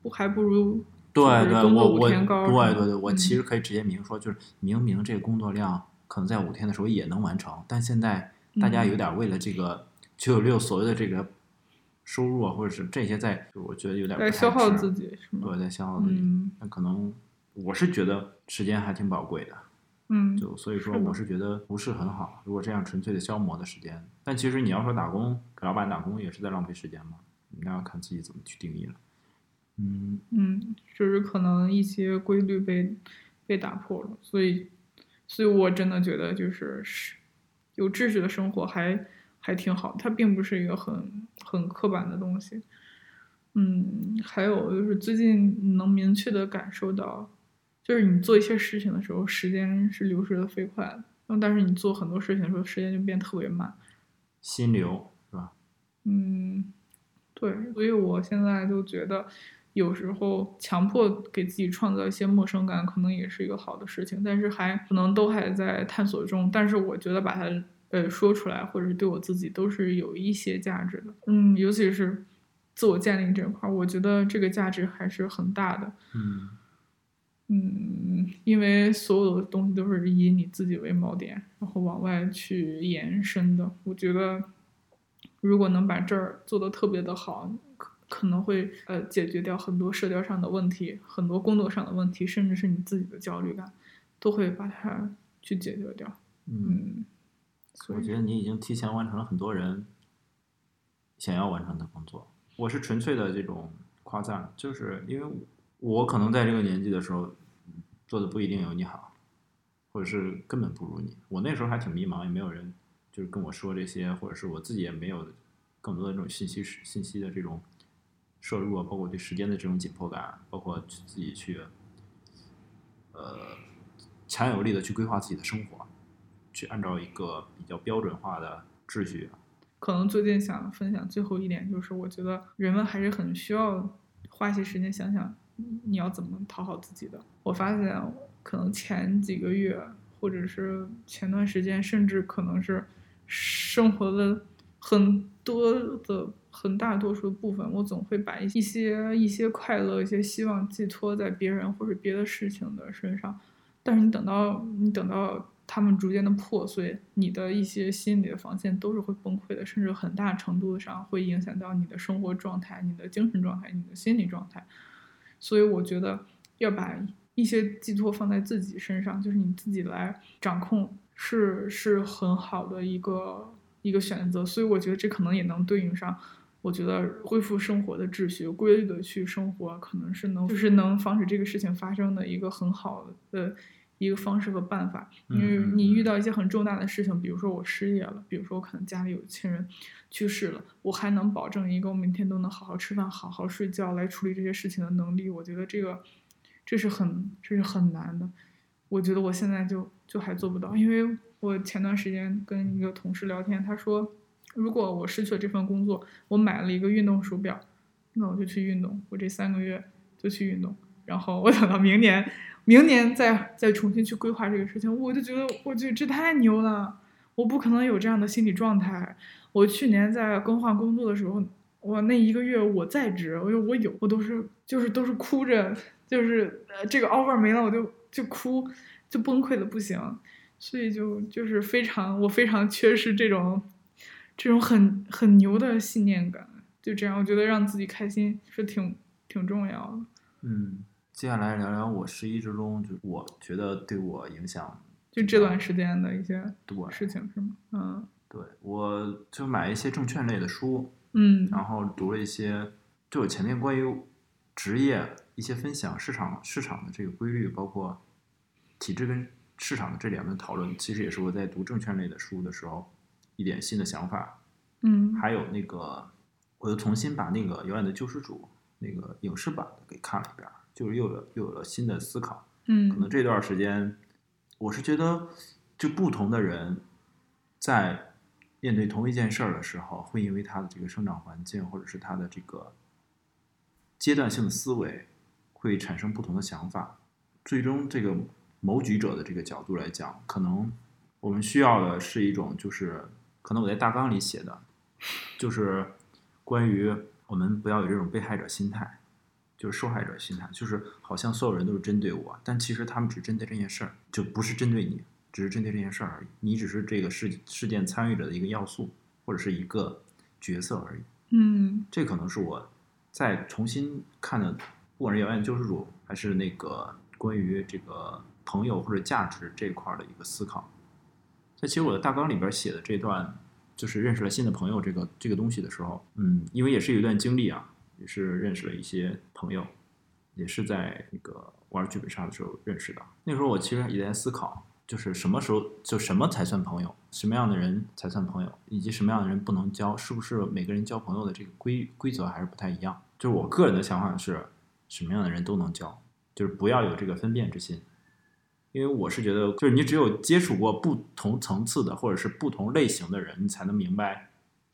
不还不如对对，我我对对对，我其实可以直接明说，就是明明这个工作量可能在五天的时候也能完成，但现在大家有点为了这个九九六所谓的这个。收入啊，或者是这些，在我觉得有点在消耗自己，是吗？对，在消耗自己。那可能我是觉得时间还挺宝贵的。嗯，就所以说，我是觉得不是很好。如果这样纯粹的消磨的时间，但其实你要说打工给老板打工也是在浪费时间嘛，那要看自己怎么去定义了。嗯，嗯，就是可能一些规律被被打破了，所以，所以我真的觉得就是是有秩序的生活还还挺好，它并不是一个很很刻板的东西。嗯，还有就是最近能明确的感受到，就是你做一些事情的时候，时间是流逝的飞快的，然后但是你做很多事情的时候，时间就变特别慢。心流是吧？嗯，对，所以我现在就觉得，有时候强迫给自己创造一些陌生感，可能也是一个好的事情，但是还可能都还在探索中。但是我觉得把它呃说出来，或者是对我自己都是有一些价值的。嗯，尤其是自我建立这块儿，我觉得这个价值还是很大的。嗯嗯，因为所有的东西都是以你自己为锚点，然后往外去延伸的。我觉得，如果能把这儿做得特别的好，可可能会呃解决掉很多社交上的问题，很多工作上的问题，甚至是你自己的焦虑感，都会把它去解决掉。嗯，我觉得你已经提前完成了很多人想要完成的工作。我是纯粹的这种夸赞，就是因为我可能在这个年纪的时候做的不一定有你好，或者是根本不如你。我那时候还挺迷茫，也没有人就是跟我说这些，或者是我自己也没有更多的这种信息信息的这种摄入啊，包括对时间的这种紧迫感，包括自己去呃强有力的去规划自己的生活。去按照一个比较标准化的秩序。可能最近想分享最后一点就是，我觉得人们还是很需要花些时间想想你要怎么讨好自己的。我发现可能前几个月，或者是前段时间，甚至可能是生活的很多的很大多数的部分，我总会把一些一些快乐、一些希望寄托在别人或者别的事情的身上。但是你等到你等到他们逐渐的破碎，你的一些心理的防线都是会崩溃的，甚至很大程度上会影响到你的生活状态、你的精神状态、你的心理状态。所以我觉得要把一些寄托放在自己身上，就是你自己来掌控，是是很好的一个一个选择。所以我觉得这可能也能对应上。我觉得恢复生活的秩序、规律的去生活，可能是能就是能防止这个事情发生的一个很好的一个方式和办法。因为你遇到一些很重大的事情，比如说我失业了，比如说我可能家里有亲人去世了，我还能保证一个我每天都能好好吃饭、好好睡觉来处理这些事情的能力。我觉得这个这是很这是很难的。我觉得我现在就就还做不到，因为我前段时间跟一个同事聊天，他说。如果我失去了这份工作，我买了一个运动手表，那我就去运动，我这三个月就去运动，然后我等到明年，明年再再重新去规划这个事情，我就觉得，我觉得这太牛了，我不可能有这样的心理状态。我去年在更换工作的时候，我那一个月我在职，我有我有，我都是就是都是哭着，就是呃这个 offer 没了，我就就哭，就崩溃的不行，所以就就是非常我非常缺失这种。这种很很牛的信念感，就这样，我觉得让自己开心是挺挺重要的。嗯，接下来聊聊我十一之中，就我觉得对我影响，就这段时间的一些对事情是吗？嗯，对，我就买一些证券类的书，嗯，然后读了一些，就我前面关于职业一些分享，市场市场的这个规律，包括体制跟市场的这两个讨论，其实也是我在读证券类的书的时候。一点新的想法，嗯，还有那个，我又重新把那个《遥远的救世主》那个影视版的给看了一遍，就是又有又有了新的思考。嗯，可能这段时间，我是觉得，就不同的人在面对同一件事儿的时候，会因为他的这个生长环境，或者是他的这个阶段性的思维，会产生不同的想法。最终，这个谋局者的这个角度来讲，可能我们需要的是一种就是。可能我在大纲里写的，就是关于我们不要有这种被害者心态，就是受害者心态，就是好像所有人都是针对我，但其实他们只针对这件事儿，就不是针对你，只是针对这件事儿而已。你只是这个事事件参与者的一个要素，或者是一个角色而已。嗯，这可能是我再重新看的，不管是《遥远救世主》还是那个关于这个朋友或者价值这块儿的一个思考。在其实我的大纲里边写的这段，就是认识了新的朋友这个这个东西的时候，嗯，因为也是有一段经历啊，也是认识了一些朋友，也是在那个玩剧本杀的时候认识的。那时候我其实也在思考，就是什么时候就什么才算朋友，什么样的人才算朋友，以及什么样的人不能交，是不是每个人交朋友的这个规规则还是不太一样？就是我个人的想法是，什么样的人都能交，就是不要有这个分辨之心。因为我是觉得，就是你只有接触过不同层次的或者是不同类型的人，你才能明白，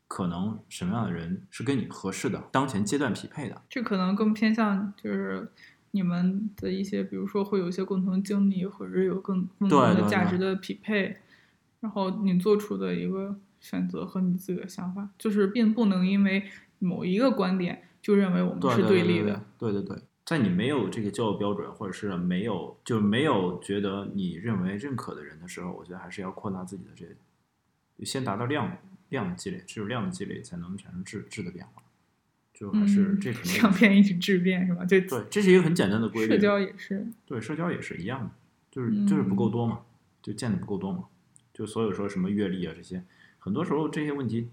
可能什么样的人是跟你合适的，当前阶段匹配的。这可能更偏向就是你们的一些，比如说会有一些共同经历，或者有更更多的价值的匹配，然后你做出的一个选择和你自己的想法，就是并不能因为某一个观点就认为我们对是对对立的。对对对对，在你没有这个交友标准，或者是没有就没有觉得你认为认可的人的时候，我觉得还是要扩大自己的这，先达到量量的积累，只有量的积累才能产生质质的变化。就还是嗯，这可能量变一直质变是吧？这对，这是一个很简单的规律。社交也是，对，社交也是一样的，就是就是不够多嘛，就见的不够多嘛，就所有说什么阅历啊这些，很多时候这些问题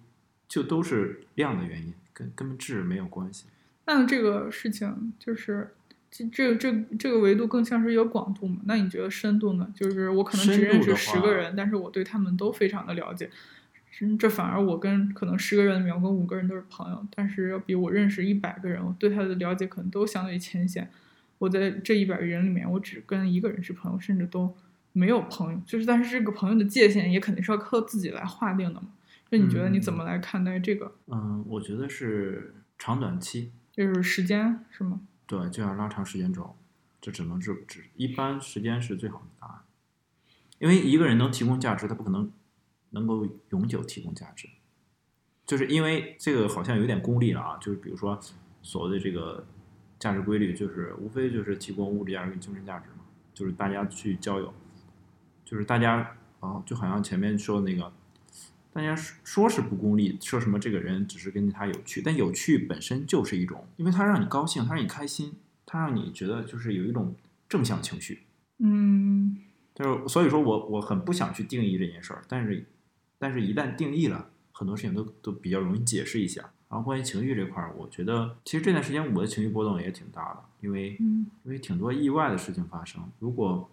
就都是量的原因，跟跟质没有关系。那这个事情就是。这这这这个维度更像是一个广度嘛？那你觉得深度呢？就是我可能只认识十个人，但是我对他们都非常的了解，这这反而我跟可能十个人里面，我跟五个人都是朋友，但是要比我认识一百个人，我对他的了解可能都相对浅显。我在这一百个人里面，我只跟一个人是朋友，甚至都没有朋友。就是，但是这个朋友的界限也肯定是要靠自己来划定的嘛。那你觉得你怎么来看待这个？嗯，我觉得是长短期，就是时间是吗？对，就要拉长时间轴，就只能是只一般时间是最好的答案，因为一个人能提供价值，他不可能能够永久提供价值，就是因为这个好像有点功利了啊，就是比如说所谓的这个价值规律，就是无非就是提供物质价值跟精神价值嘛，就是大家去交友，就是大家啊，就好像前面说的那个。大家说是不功利，说什么这个人只是跟他有趣，但有趣本身就是一种，因为他让你高兴，他让你开心，他让你觉得就是有一种正向情绪。嗯，就是所以说我我很不想去定义这件事儿，但是但是一旦定义了，很多事情都都比较容易解释一下。然后关于情绪这块儿，我觉得其实这段时间我的情绪波动也挺大的，因为嗯因为挺多意外的事情发生。如果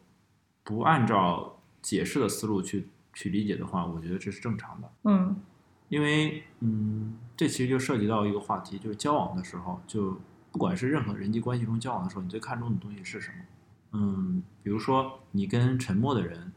不按照解释的思路去去理解的话，我觉得这是正常的。嗯因为，嗯，这其实就涉及到一个话题，就是交往的时候，就不管是任何人际关系中交往的时候，你最看重的东西是什么？嗯，比如说你跟沉默的人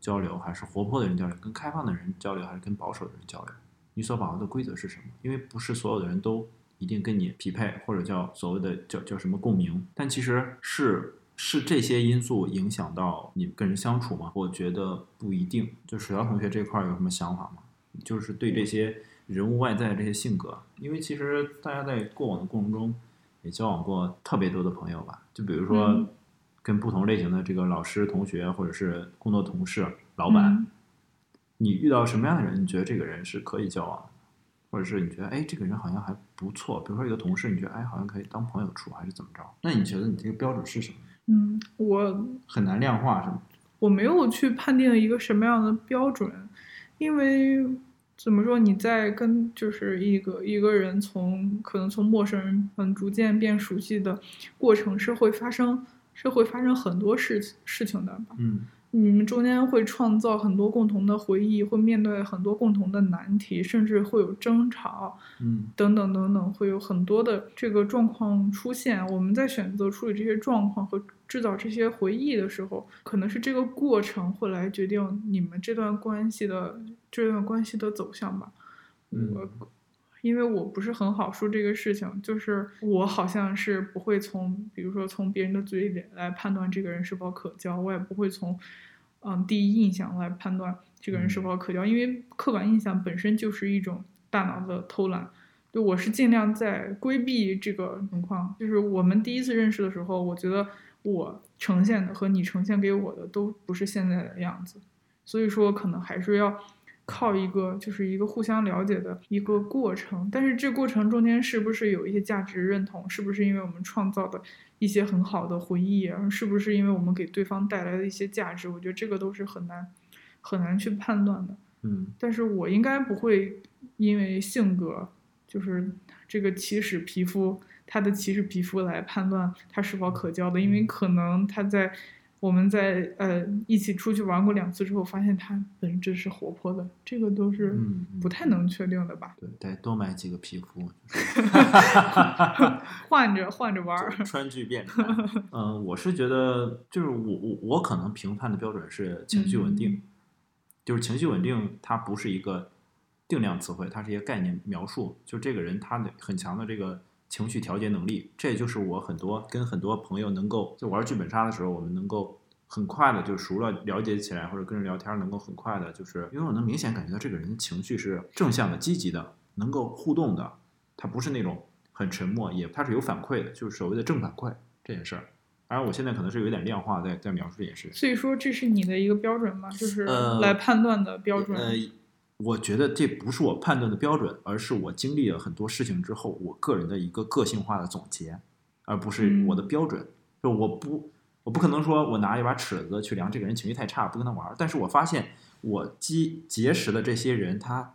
交流，还是活泼的人交流；跟开放的人交流，还是跟保守的人交流？你所把握的规则是什么？因为不是所有的人都一定跟你匹配，或者叫所谓的叫叫什么共鸣，但其实是是这些因素影响到你跟人相处吗？我觉得不一定。就水瑶同学这块儿有什么想法吗？就是对这些人物外在这些性格，因为其实大家在过往的过程中也交往过特别多的朋友吧，就比如说跟不同类型的这个老师、同学，或者是工作同事、老板，嗯你遇到什么样的人，你觉得这个人是可以交往的，或者是你觉得哎这个人好像还不错，比如说一个同事，你觉得哎好像可以当朋友处，还是怎么着？那你觉得你这个标准是什么？嗯，我很难量化是吗？我没有去判定一个什么样的标准，因为怎么说，你在跟就是一个一个人从可能从陌生人嗯逐渐变熟悉的过程是会发生是会发生很多事事情的吧。嗯你们中间会创造很多共同的回忆，会面对很多共同的难题，甚至会有争吵。嗯等等等等，会有很多的这个状况出现。我们在选择处理这些状况和制造这些回忆的时候，可能是这个过程会来决定你们这段关系的这段关系的走向吧。嗯我因为我不是很好说这个事情，就是我好像是不会从，比如说从别人的嘴里来判断这个人是否可交，我也不会从，嗯，第一印象来判断这个人是否可交，因为刻板印象本身就是一种大脑的偷懒。就我是尽量在规避这个情况，就是我们第一次认识的时候，我觉得我呈现的和你呈现给我的都不是现在的样子，所以说可能还是要靠一个就是一个互相了解的一个过程，但是这过程中间是不是有一些价值认同？是不是因为我们创造的一些很好的回忆？是不是因为我们给对方带来的一些价值？我觉得这个都是很难很难去判断的。嗯，但是我应该不会因为性格，就是这个起始皮肤，他的起始皮肤来判断他是否可交的，因为可能他在。我们在呃一起出去玩过两次之后，发现他本质是活泼的，这个都是不太能确定的吧？对，得多买几个皮肤，换着换着玩儿，川剧变 态。嗯，我是觉得，就是我我我可能评判的标准是情绪稳定，就是情绪稳定，它不是一个定量词汇，它是一个概念描述，就这个人他的很强的这个。情绪调节能力，这也就是我很多跟很多朋友能够就玩剧本杀的时候，我们能够很快的就熟了了解起来，或者跟人聊天能够很快的，就是因为我能明显感觉到这个人的情绪是正向的、积极的，能够互动的，他不是那种很沉默，也他是有反馈的，就是所谓的正反馈这件事儿。当然，我现在可能是有点量化在在描述这件事。所以说，这是你的一个标准吗？就是来判断的标准。我觉得这不是我判断的标准，而是我经历了很多事情之后，我个人的一个个性化的总结，而不是我的标准。就我不，我不可能说我拿一把尺子去量这个人情绪太差，不跟他玩。但是我发现我结结识的这些人，他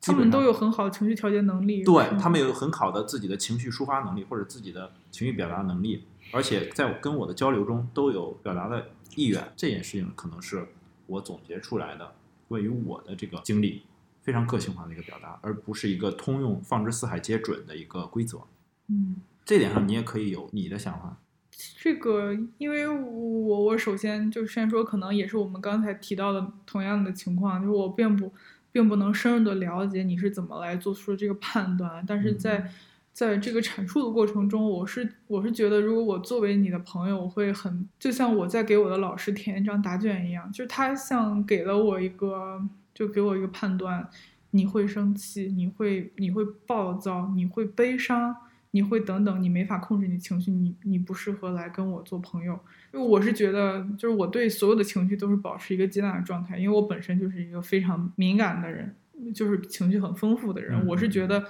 他们都有很好的情绪调节能力，对他们有很好的自己的情绪抒发能力或者自己的情绪表达能力，而且在跟我的交流中都有表达的意愿。这件事情可能是我总结出来的。关于我的这个经历，非常个性化的一个表达，而不是一个通用、放之四海皆准的一个规则。嗯，这点上你也可以有你的想法。这个，因为我我首先就先说，可能也是我们刚才提到的同样的情况，就是我并不并不能深入的了解你是怎么来做出这个判断，但是在。在这个阐述的过程中，我是我是觉得，如果我作为你的朋友，我会很就像我在给我的老师填一张答卷一样，就是他像给了我一个，就给我一个判断，你会生气，你会你会暴躁，你会悲伤，你会等等，你没法控制你情绪，你你不适合来跟我做朋友。因为我是觉得，就是我对所有的情绪都是保持一个接纳的状态，因为我本身就是一个非常敏感的人，就是情绪很丰富的人，我是觉得。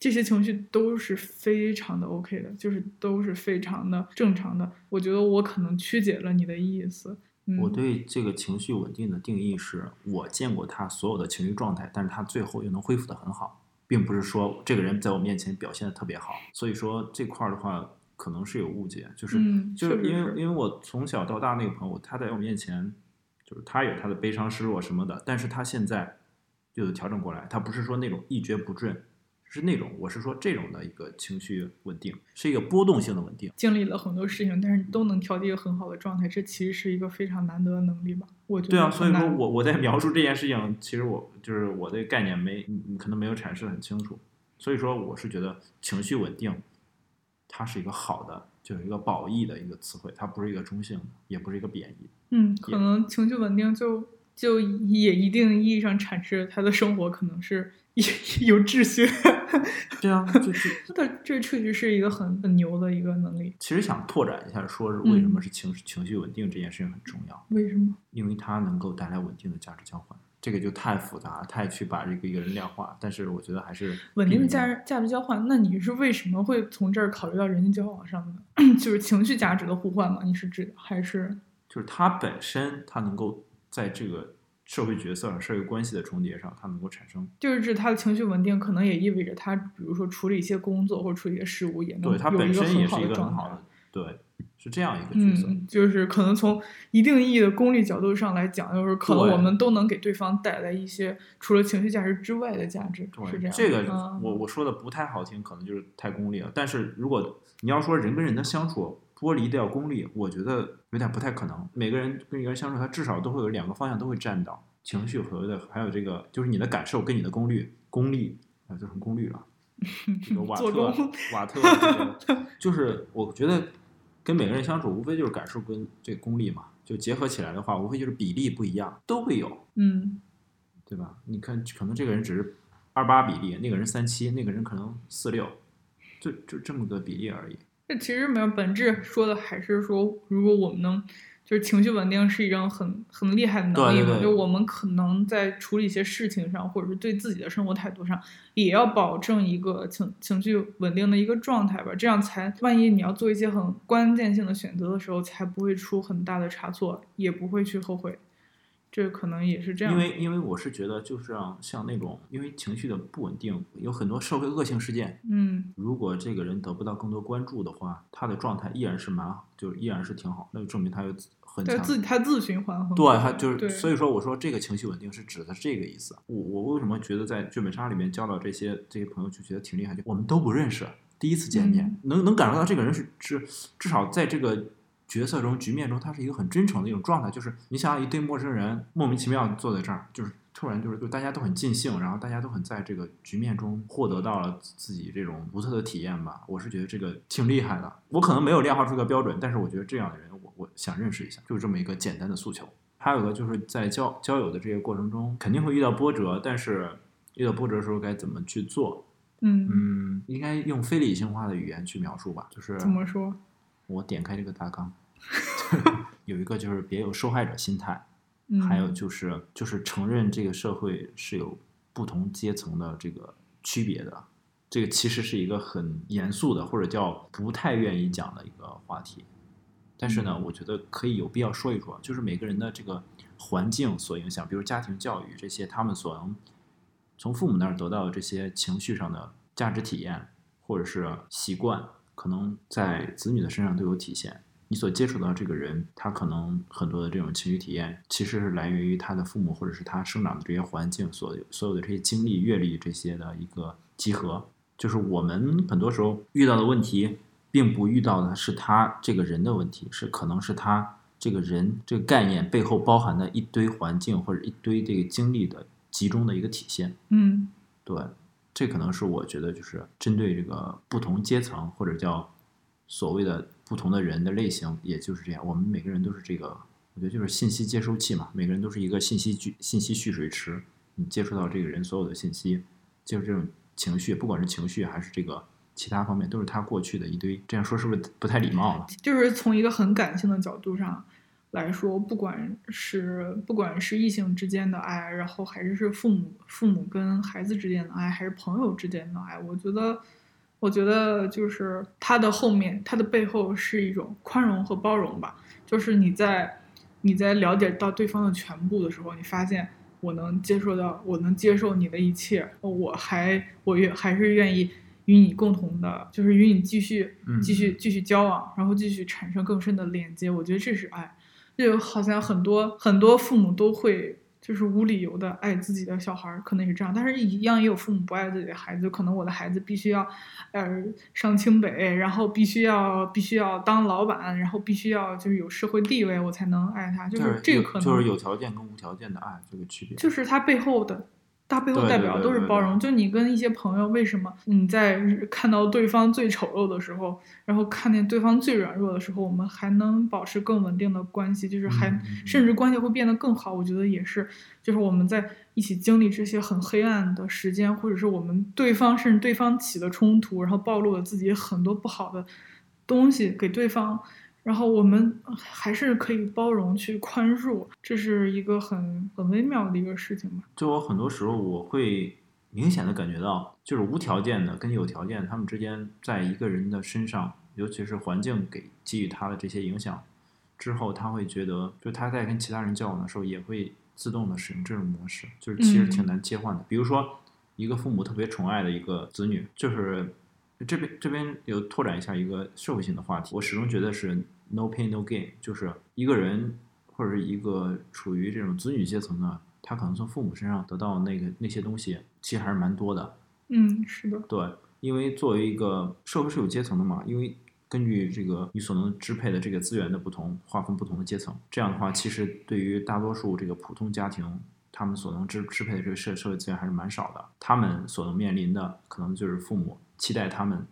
这些情绪都是非常的 OK 的，就是都是非常的正常的。我觉得我可能曲解了你的意思。我对这个情绪稳定的定义是，我见过他所有的情绪状态，但是他最后又能恢复的很好，并不是说这个人在我面前表现的特别好。所以说这块儿的话，可能是有误解，就是就是因为因为我从小到大那个朋友，他在我面前，就是他有他的悲伤、失落什么的，但是他现在就有调整过来，他不是说那种一蹶不振。是那种，我是说这种的一个情绪稳定，是一个波动性的稳定。经历了很多事情，但是都能调节一个很好的状态，这其实是一个非常难得的能力吧？我觉得。对啊，所以说我我在描述这件事情，其实我就是我的概念没，可能没有阐释的很清楚。所以说，我是觉得情绪稳定，它是一个好的，就是一个褒义的一个词汇，它不是一个中性的，也不是一个贬义。嗯，可能情绪稳定就就也一定意义上阐释他的生活可能是。有秩序，对啊，就就，但这确实是一个很很牛的一个能力。其实想拓展一下，说是为什么是情情绪稳定这件事情很重要？为什么？因为它能够带来稳定的价值交换。这个就太复杂，太去把这个一个人量化。但是我觉得还是稳定的价值价值交换。那你是为什么会从这儿考虑到人际交往上呢？就是情绪价值的互换吗？你是指还是？就是它本身，它能够在这个。社会角色、社会关系的重叠上，它能够产生，就是指他的情绪稳定，可能也意味着他，比如说处理一些工作或者处理一些事务，也能对他本身也是一个很好的，对，是这样一个角色。嗯，就是可能从一定意义的功利角度上来讲，就是可能我们都能给对方带来一些除了情绪价值之外的价值，是这样。这个我我说的不太好听，可能就是太功利了。但是如果你要说人跟人的相处，剥离掉功利，我觉得有点不太可能。每个人跟一个人相处，他至少都会有两个方向都会占到情绪和的，还有这个就是你的感受跟你的功率功利啊，就成功率了。这个瓦特瓦特，就是我觉得跟每个人相处，无非就是感受跟这个功利嘛，就结合起来的话，无非就是比例不一样，都会有，嗯，对吧？你看，可能这个人只是二八比例，那个人三七，那个人可能四六，就就这么个比例而已。这其实没有本质，说的还是说，如果我们能。就是情绪稳定是一种很很厉害的能力嘛，对对对就我们可能在处理一些事情上，或者是对自己的生活态度上，也要保证一个情情绪稳定的一个状态吧，这样才万一你要做一些很关键性的选择的时候，才不会出很大的差错，也不会去后悔。这可能也是这样因。为因为我是觉得，就是让像那种因为情绪的不稳定，有很多社会恶性事件。嗯如果这个人得不到更多关注的话，他的状态依然是蛮好，就是依然是挺好，那就证明他有很对强自己他自循环很。对，他就是，所以说我说这个情绪稳定是指的是这个意思。我我为什么觉得在剧本杀里面交到这些这些朋友就觉得挺厉害？就我们都不认识，第一次见面，能能感受到这个人是是至少在这个角色中局面中，他是一个很真诚的一种状态。就是你想一堆陌生人莫名其妙坐在这儿，就是突然就是就大家都很尽兴，然后大家都很在这个局面中获得到了自己这种独特的体验吧。我是觉得这个挺厉害的。我可能没有量化出个标准，但是我觉得这样的人，我我想认识一下，就是这么一个简单的诉求。还有一个就是在交交友的这个过程中，肯定会遇到波折，但是遇到波折的时候该怎么去做？嗯，嗯，应该用非理性化的语言去描述吧。就是怎么说？我点开这个大纲，有一个就是别有受害者心态，嗯，还有就是就是承认这个社会是有不同阶层的这个区别的。这个其实是一个很严肃的，或者叫不太愿意讲的一个话题。但是呢，我觉得可以有必要说一说，就是每个人的这个环境所影响，比如家庭教育这些，他们所能从父母那儿得到的这些情绪上的价值体验，或者是习惯，可能在子女的身上都有体现。你所接触到这个人，他可能很多的这种情绪体验，其实是来源于他的父母或者是他生长的这些环境所有所有的这些经历、阅历这些的一个集合。就是我们很多时候遇到的问题，并不遇到的是他这个人的问题，是可能是他这个人这个概念背后包含的一堆环境或者一堆这个经历的集中的一个体现。嗯对，这可能是我觉得就是针对这个不同阶层或者叫所谓的不同的人的类型，也就是这样。我们每个人都是这个，我觉得就是信息接收器嘛，每个人都是一个信息聚信息蓄水池，你接触到这个人所有的信息，就是这种情绪，不管是情绪还是这个其他方面，都是他过去的一堆。这样说是不是不太礼貌了？就是从一个很感性的角度上来说，不管是不管是异性之间的爱，然后还是是父母父母跟孩子之间的爱，还是朋友之间的爱，我觉得，我觉得就是它的后面，它的背后是一种宽容和包容吧。就是你在你在了解到对方的全部的时候，你发现我能接受到，我能接受你的一切，我还我愿还是愿意与你共同的，就是与你继续嗯继续继续交往，然后继续产生更深的连接。我觉得这是爱。就好像很多很多父母都会就是无理由的爱自己的小孩儿，可能是这样，但是一样也有父母不爱自己的孩子，可能我的孩子必须要，呃，上清北，然后必须要必须要当老板，然后必须要就是有社会地位，我才能爱他，就是这个可能就是有条件跟无条件的爱这个区别。就是他背后的，他背后代表都是包容。就你跟一些朋友，为什么你在看到对方最丑陋的时候，然后看见对方最软弱的时候，我们还能保持更稳定的关系，就是还、甚至关系会变得更好。我觉得也是，就是我们在一起经历这些很黑暗的时间，或者是我们对方甚至对方起了冲突，然后暴露了自己很多不好的东西给对方。然后我们还是可以包容、去宽恕，这是一个很很微妙的一个事情吧。就我很多时候我会明显的感觉到，就是无条件的跟有条件，他们之间在一个人的身上，尤其是环境给给予他的这些影响之后，他会觉得，就他在跟其他人交往的时候，也会自动的使用这种模式，就是其实挺嗯难切换的。比如说，一个父母特别宠爱的一个子女，就是这边这边有拓展一下一个社会性的话题，我始终觉得是 no pain no gain，就是一个人或者是一个处于这种子女阶层的，他可能从父母身上得到那个那些东西，其实还是蛮多的。嗯，是的，对，因为作为一个社会是有阶层的嘛，因为根据这个你所能支配的这个资源的不同，划分不同的阶层。这样的话，其实对于大多数这个普通家庭，他们所能支支配的这个社社会资源还是蛮少的。他们所能面临的，可能就是父母期待他们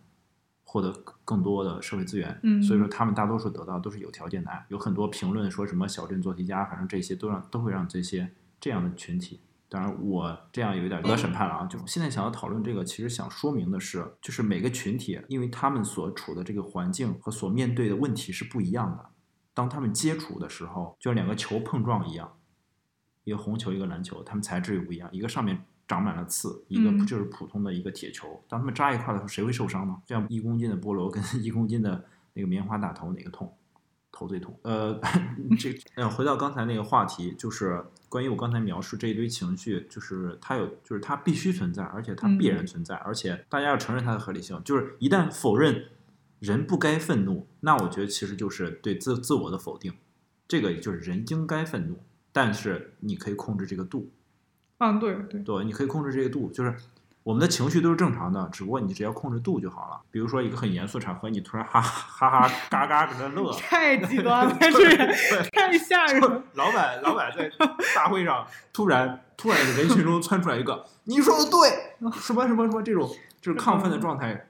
获得更多的社会资源，嗯所以说他们大多数得到都是有条件的爱。有很多评论说什么小镇做题家，反正这些都让都会让这些这样的群体。当然，我这样有一点道德审判了啊！就现在想要讨论这个，其实想说明的是，就是每个群体，因为他们所处的这个环境和所面对的问题是不一样的，当他们接触的时候，就像两个球碰撞一样，一个红球，一个篮球，它们材质又不一样，一个上面长满了刺，一个不就是普通的一个铁球。当它们扎一块的时候，谁会受伤呢？这样一公斤的菠萝跟一公斤的那个棉花大头哪个痛？头最痛。呃，这呃，回到刚才那个话题，就是关于我刚才描述这一堆情绪，就是它有，就是它必须存在，而且它必然存在，而且大家要承认它的合理性。就是一旦否认人不该愤怒，那我觉得其实就是对自自我的否定。这个就是人应该愤怒，但是你可以控制这个度。啊，对对，对，你可以控制这个度，就是我们的情绪都是正常的，只不过你只要控制度就好了。比如说一个很严肃的场合，你突然哈哈哈哈嘎嘎搁那乐，太极端了，这人太吓人了。老板老板在大会上突然突然人群中窜出来一个，你说的对，什么什么什么这种就是亢奋的状态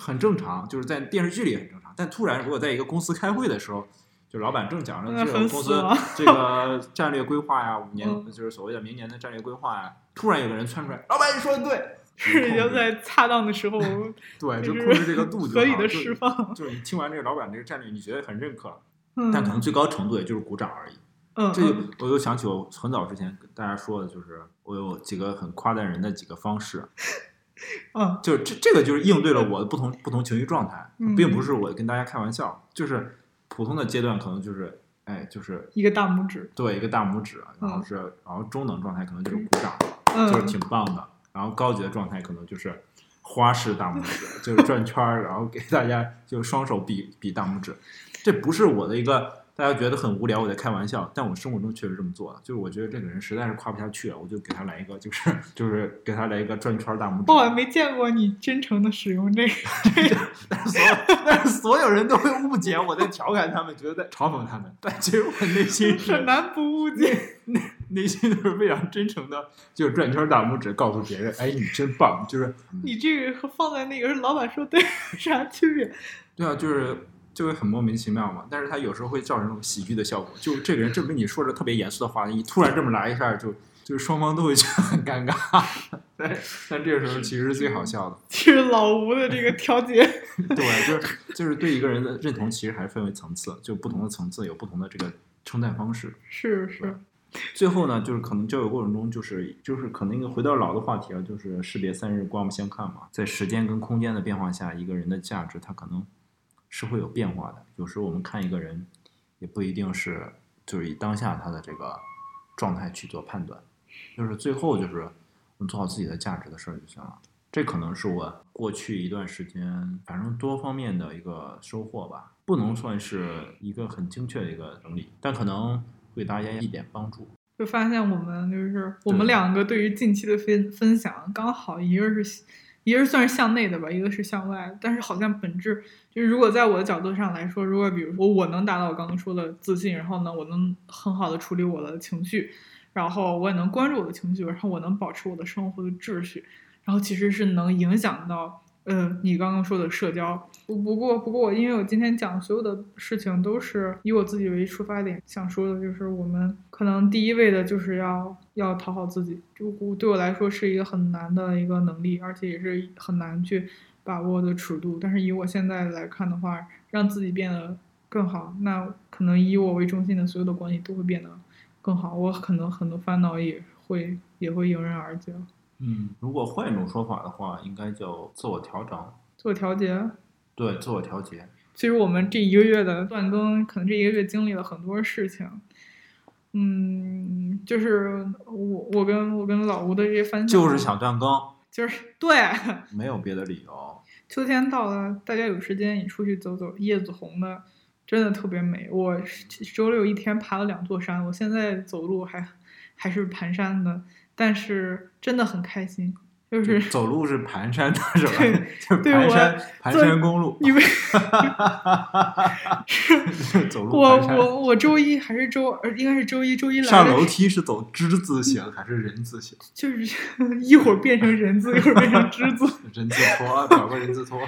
很正常，就是在电视剧里也很正常。但突然如果在一个公司开会的时候，就老板正讲着这个公司 这个战略规划呀，五年嗯就是所谓的明年的战略规划呀，突然有个人窜出来，老板你说的对，是要在 恰当的时候对，就就是控制这个度就合理的释放。就是你听完这个老板这个战略，你觉得很认可，嗯，但可能最高程度也就是鼓掌而已。嗯，这我又想起我很早之前跟大家说的，就是我有几个很夸赞人的几个方式，嗯就是这这个就是应对了我的不同不同情绪状态，嗯并不是我跟大家开玩笑，就是普通的阶段可能就是哎就是。一个大拇指，对一个大拇指，然后嗯。是然后中等状态可能就是鼓掌，嗯，就是挺棒的，然后高级的状态可能就是花式大拇指，就是转圈儿，然后给大家就双手比比大拇指。这不是我的一个大家觉得很无聊，我在开玩笑，但我生活中确实这么做的。就是我觉得这个人实在是夸不下去了，我就给他来一个，就是就是给他来一个转圈大拇指。我还没见过你真诚的使用这个。但是所有但是所有人都会误解我在调侃他们，觉得在嘲讽他们，但其实我内心 是很难不误解。内内心都是非常真诚的，就是转圈大拇指告诉别人，哎，你真棒，就是你这个和放在那个老板说对有啥区别？对啊，就是就会很莫名其妙嘛。但是他有时候会造成这种喜剧的效果，就这个人正跟你说着特别严肃的话，你突然这么来一下，就就是双方都会觉得很尴尬。但但这个时候其实是最好笑的，其 实老吴的这个调节，对，就是就是对一个人的认同其实还是分为层次，就不同的层次有不同的这个称赞方式。是是，最后呢，就是可能交友过程中，就是就是可能一个回到老的话题啊，就是士别三日，刮目相看嘛。在时间跟空间的变化下，一个人的价值他可能是会有变化的。有时候我们看一个人，也不一定是就是以当下他的这个状态去做判断，就是最后就是我们做好自己的价值的事儿就行了。这可能是我过去一段时间，反正多方面的一个收获吧，不能算是一个很精确的一个整理，但可能会给大家一点帮助。就发现我们就是我们两个对于近期的分分享，刚好一个是一个是算是向内的吧，一个是向外，但是好像本质就是，如果在我的角度上来说，如果比如说我能达到我刚刚说的自信，然后呢，我能很好的处理我的情绪，然后我也能关注我的情绪，然后我能保持我的生活的秩序，然后其实是能影响到。呃，你刚刚说的社交，不不过不过因为我今天讲所有的事情都是以我自己为出发点，想说的就是我们可能第一位的就是要要讨好自己，就对我来说是一个很难的一个能力，而且也是很难去把握的尺度。但是以我现在来看的话，让自己变得更好，那可能以我为中心的所有的关系都会变得更好，我可能很多烦恼也会也会迎刃而解，嗯，如果换一种说法的话，应该叫自我调整。自我调节。对，自我调节。其实我们这一个月的断更，可能这一个月经历了很多事情。嗯，就是我我跟我跟老吴的这些分享，就是想断更，就是对，没有别的理由。秋天到了，大家有时间也出去走走，叶子红的真的特别美。我周六一天爬了两座山，我现在走路还还是蹒跚的，但是真的很开心。就是走路是蹒跚的，是吧？对就是对我蹒跚蹒做跚公路，因为走路我。我我周一还是周呃应该是周一周一来的上楼梯是走之字形还是人字形？就是 一会儿变成人字，一会儿变成之字。人字拖，找个人字拖。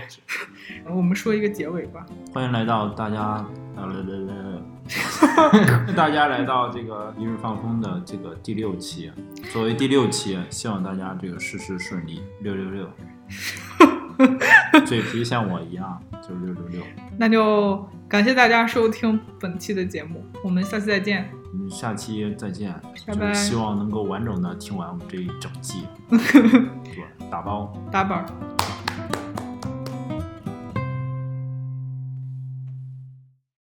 我们说一个结尾吧。欢迎来到大家，呃来来来，大家来到这个一日放风的这个第六期。作为第六期，希望大家这个事事顺利，六六六。嘴皮像我一样，就是六六六。那就感谢大家收听本期的节目，我们下期再见。我们下期再见，拜拜就是希望能够完整的听完我们这一整季？打包。打板儿。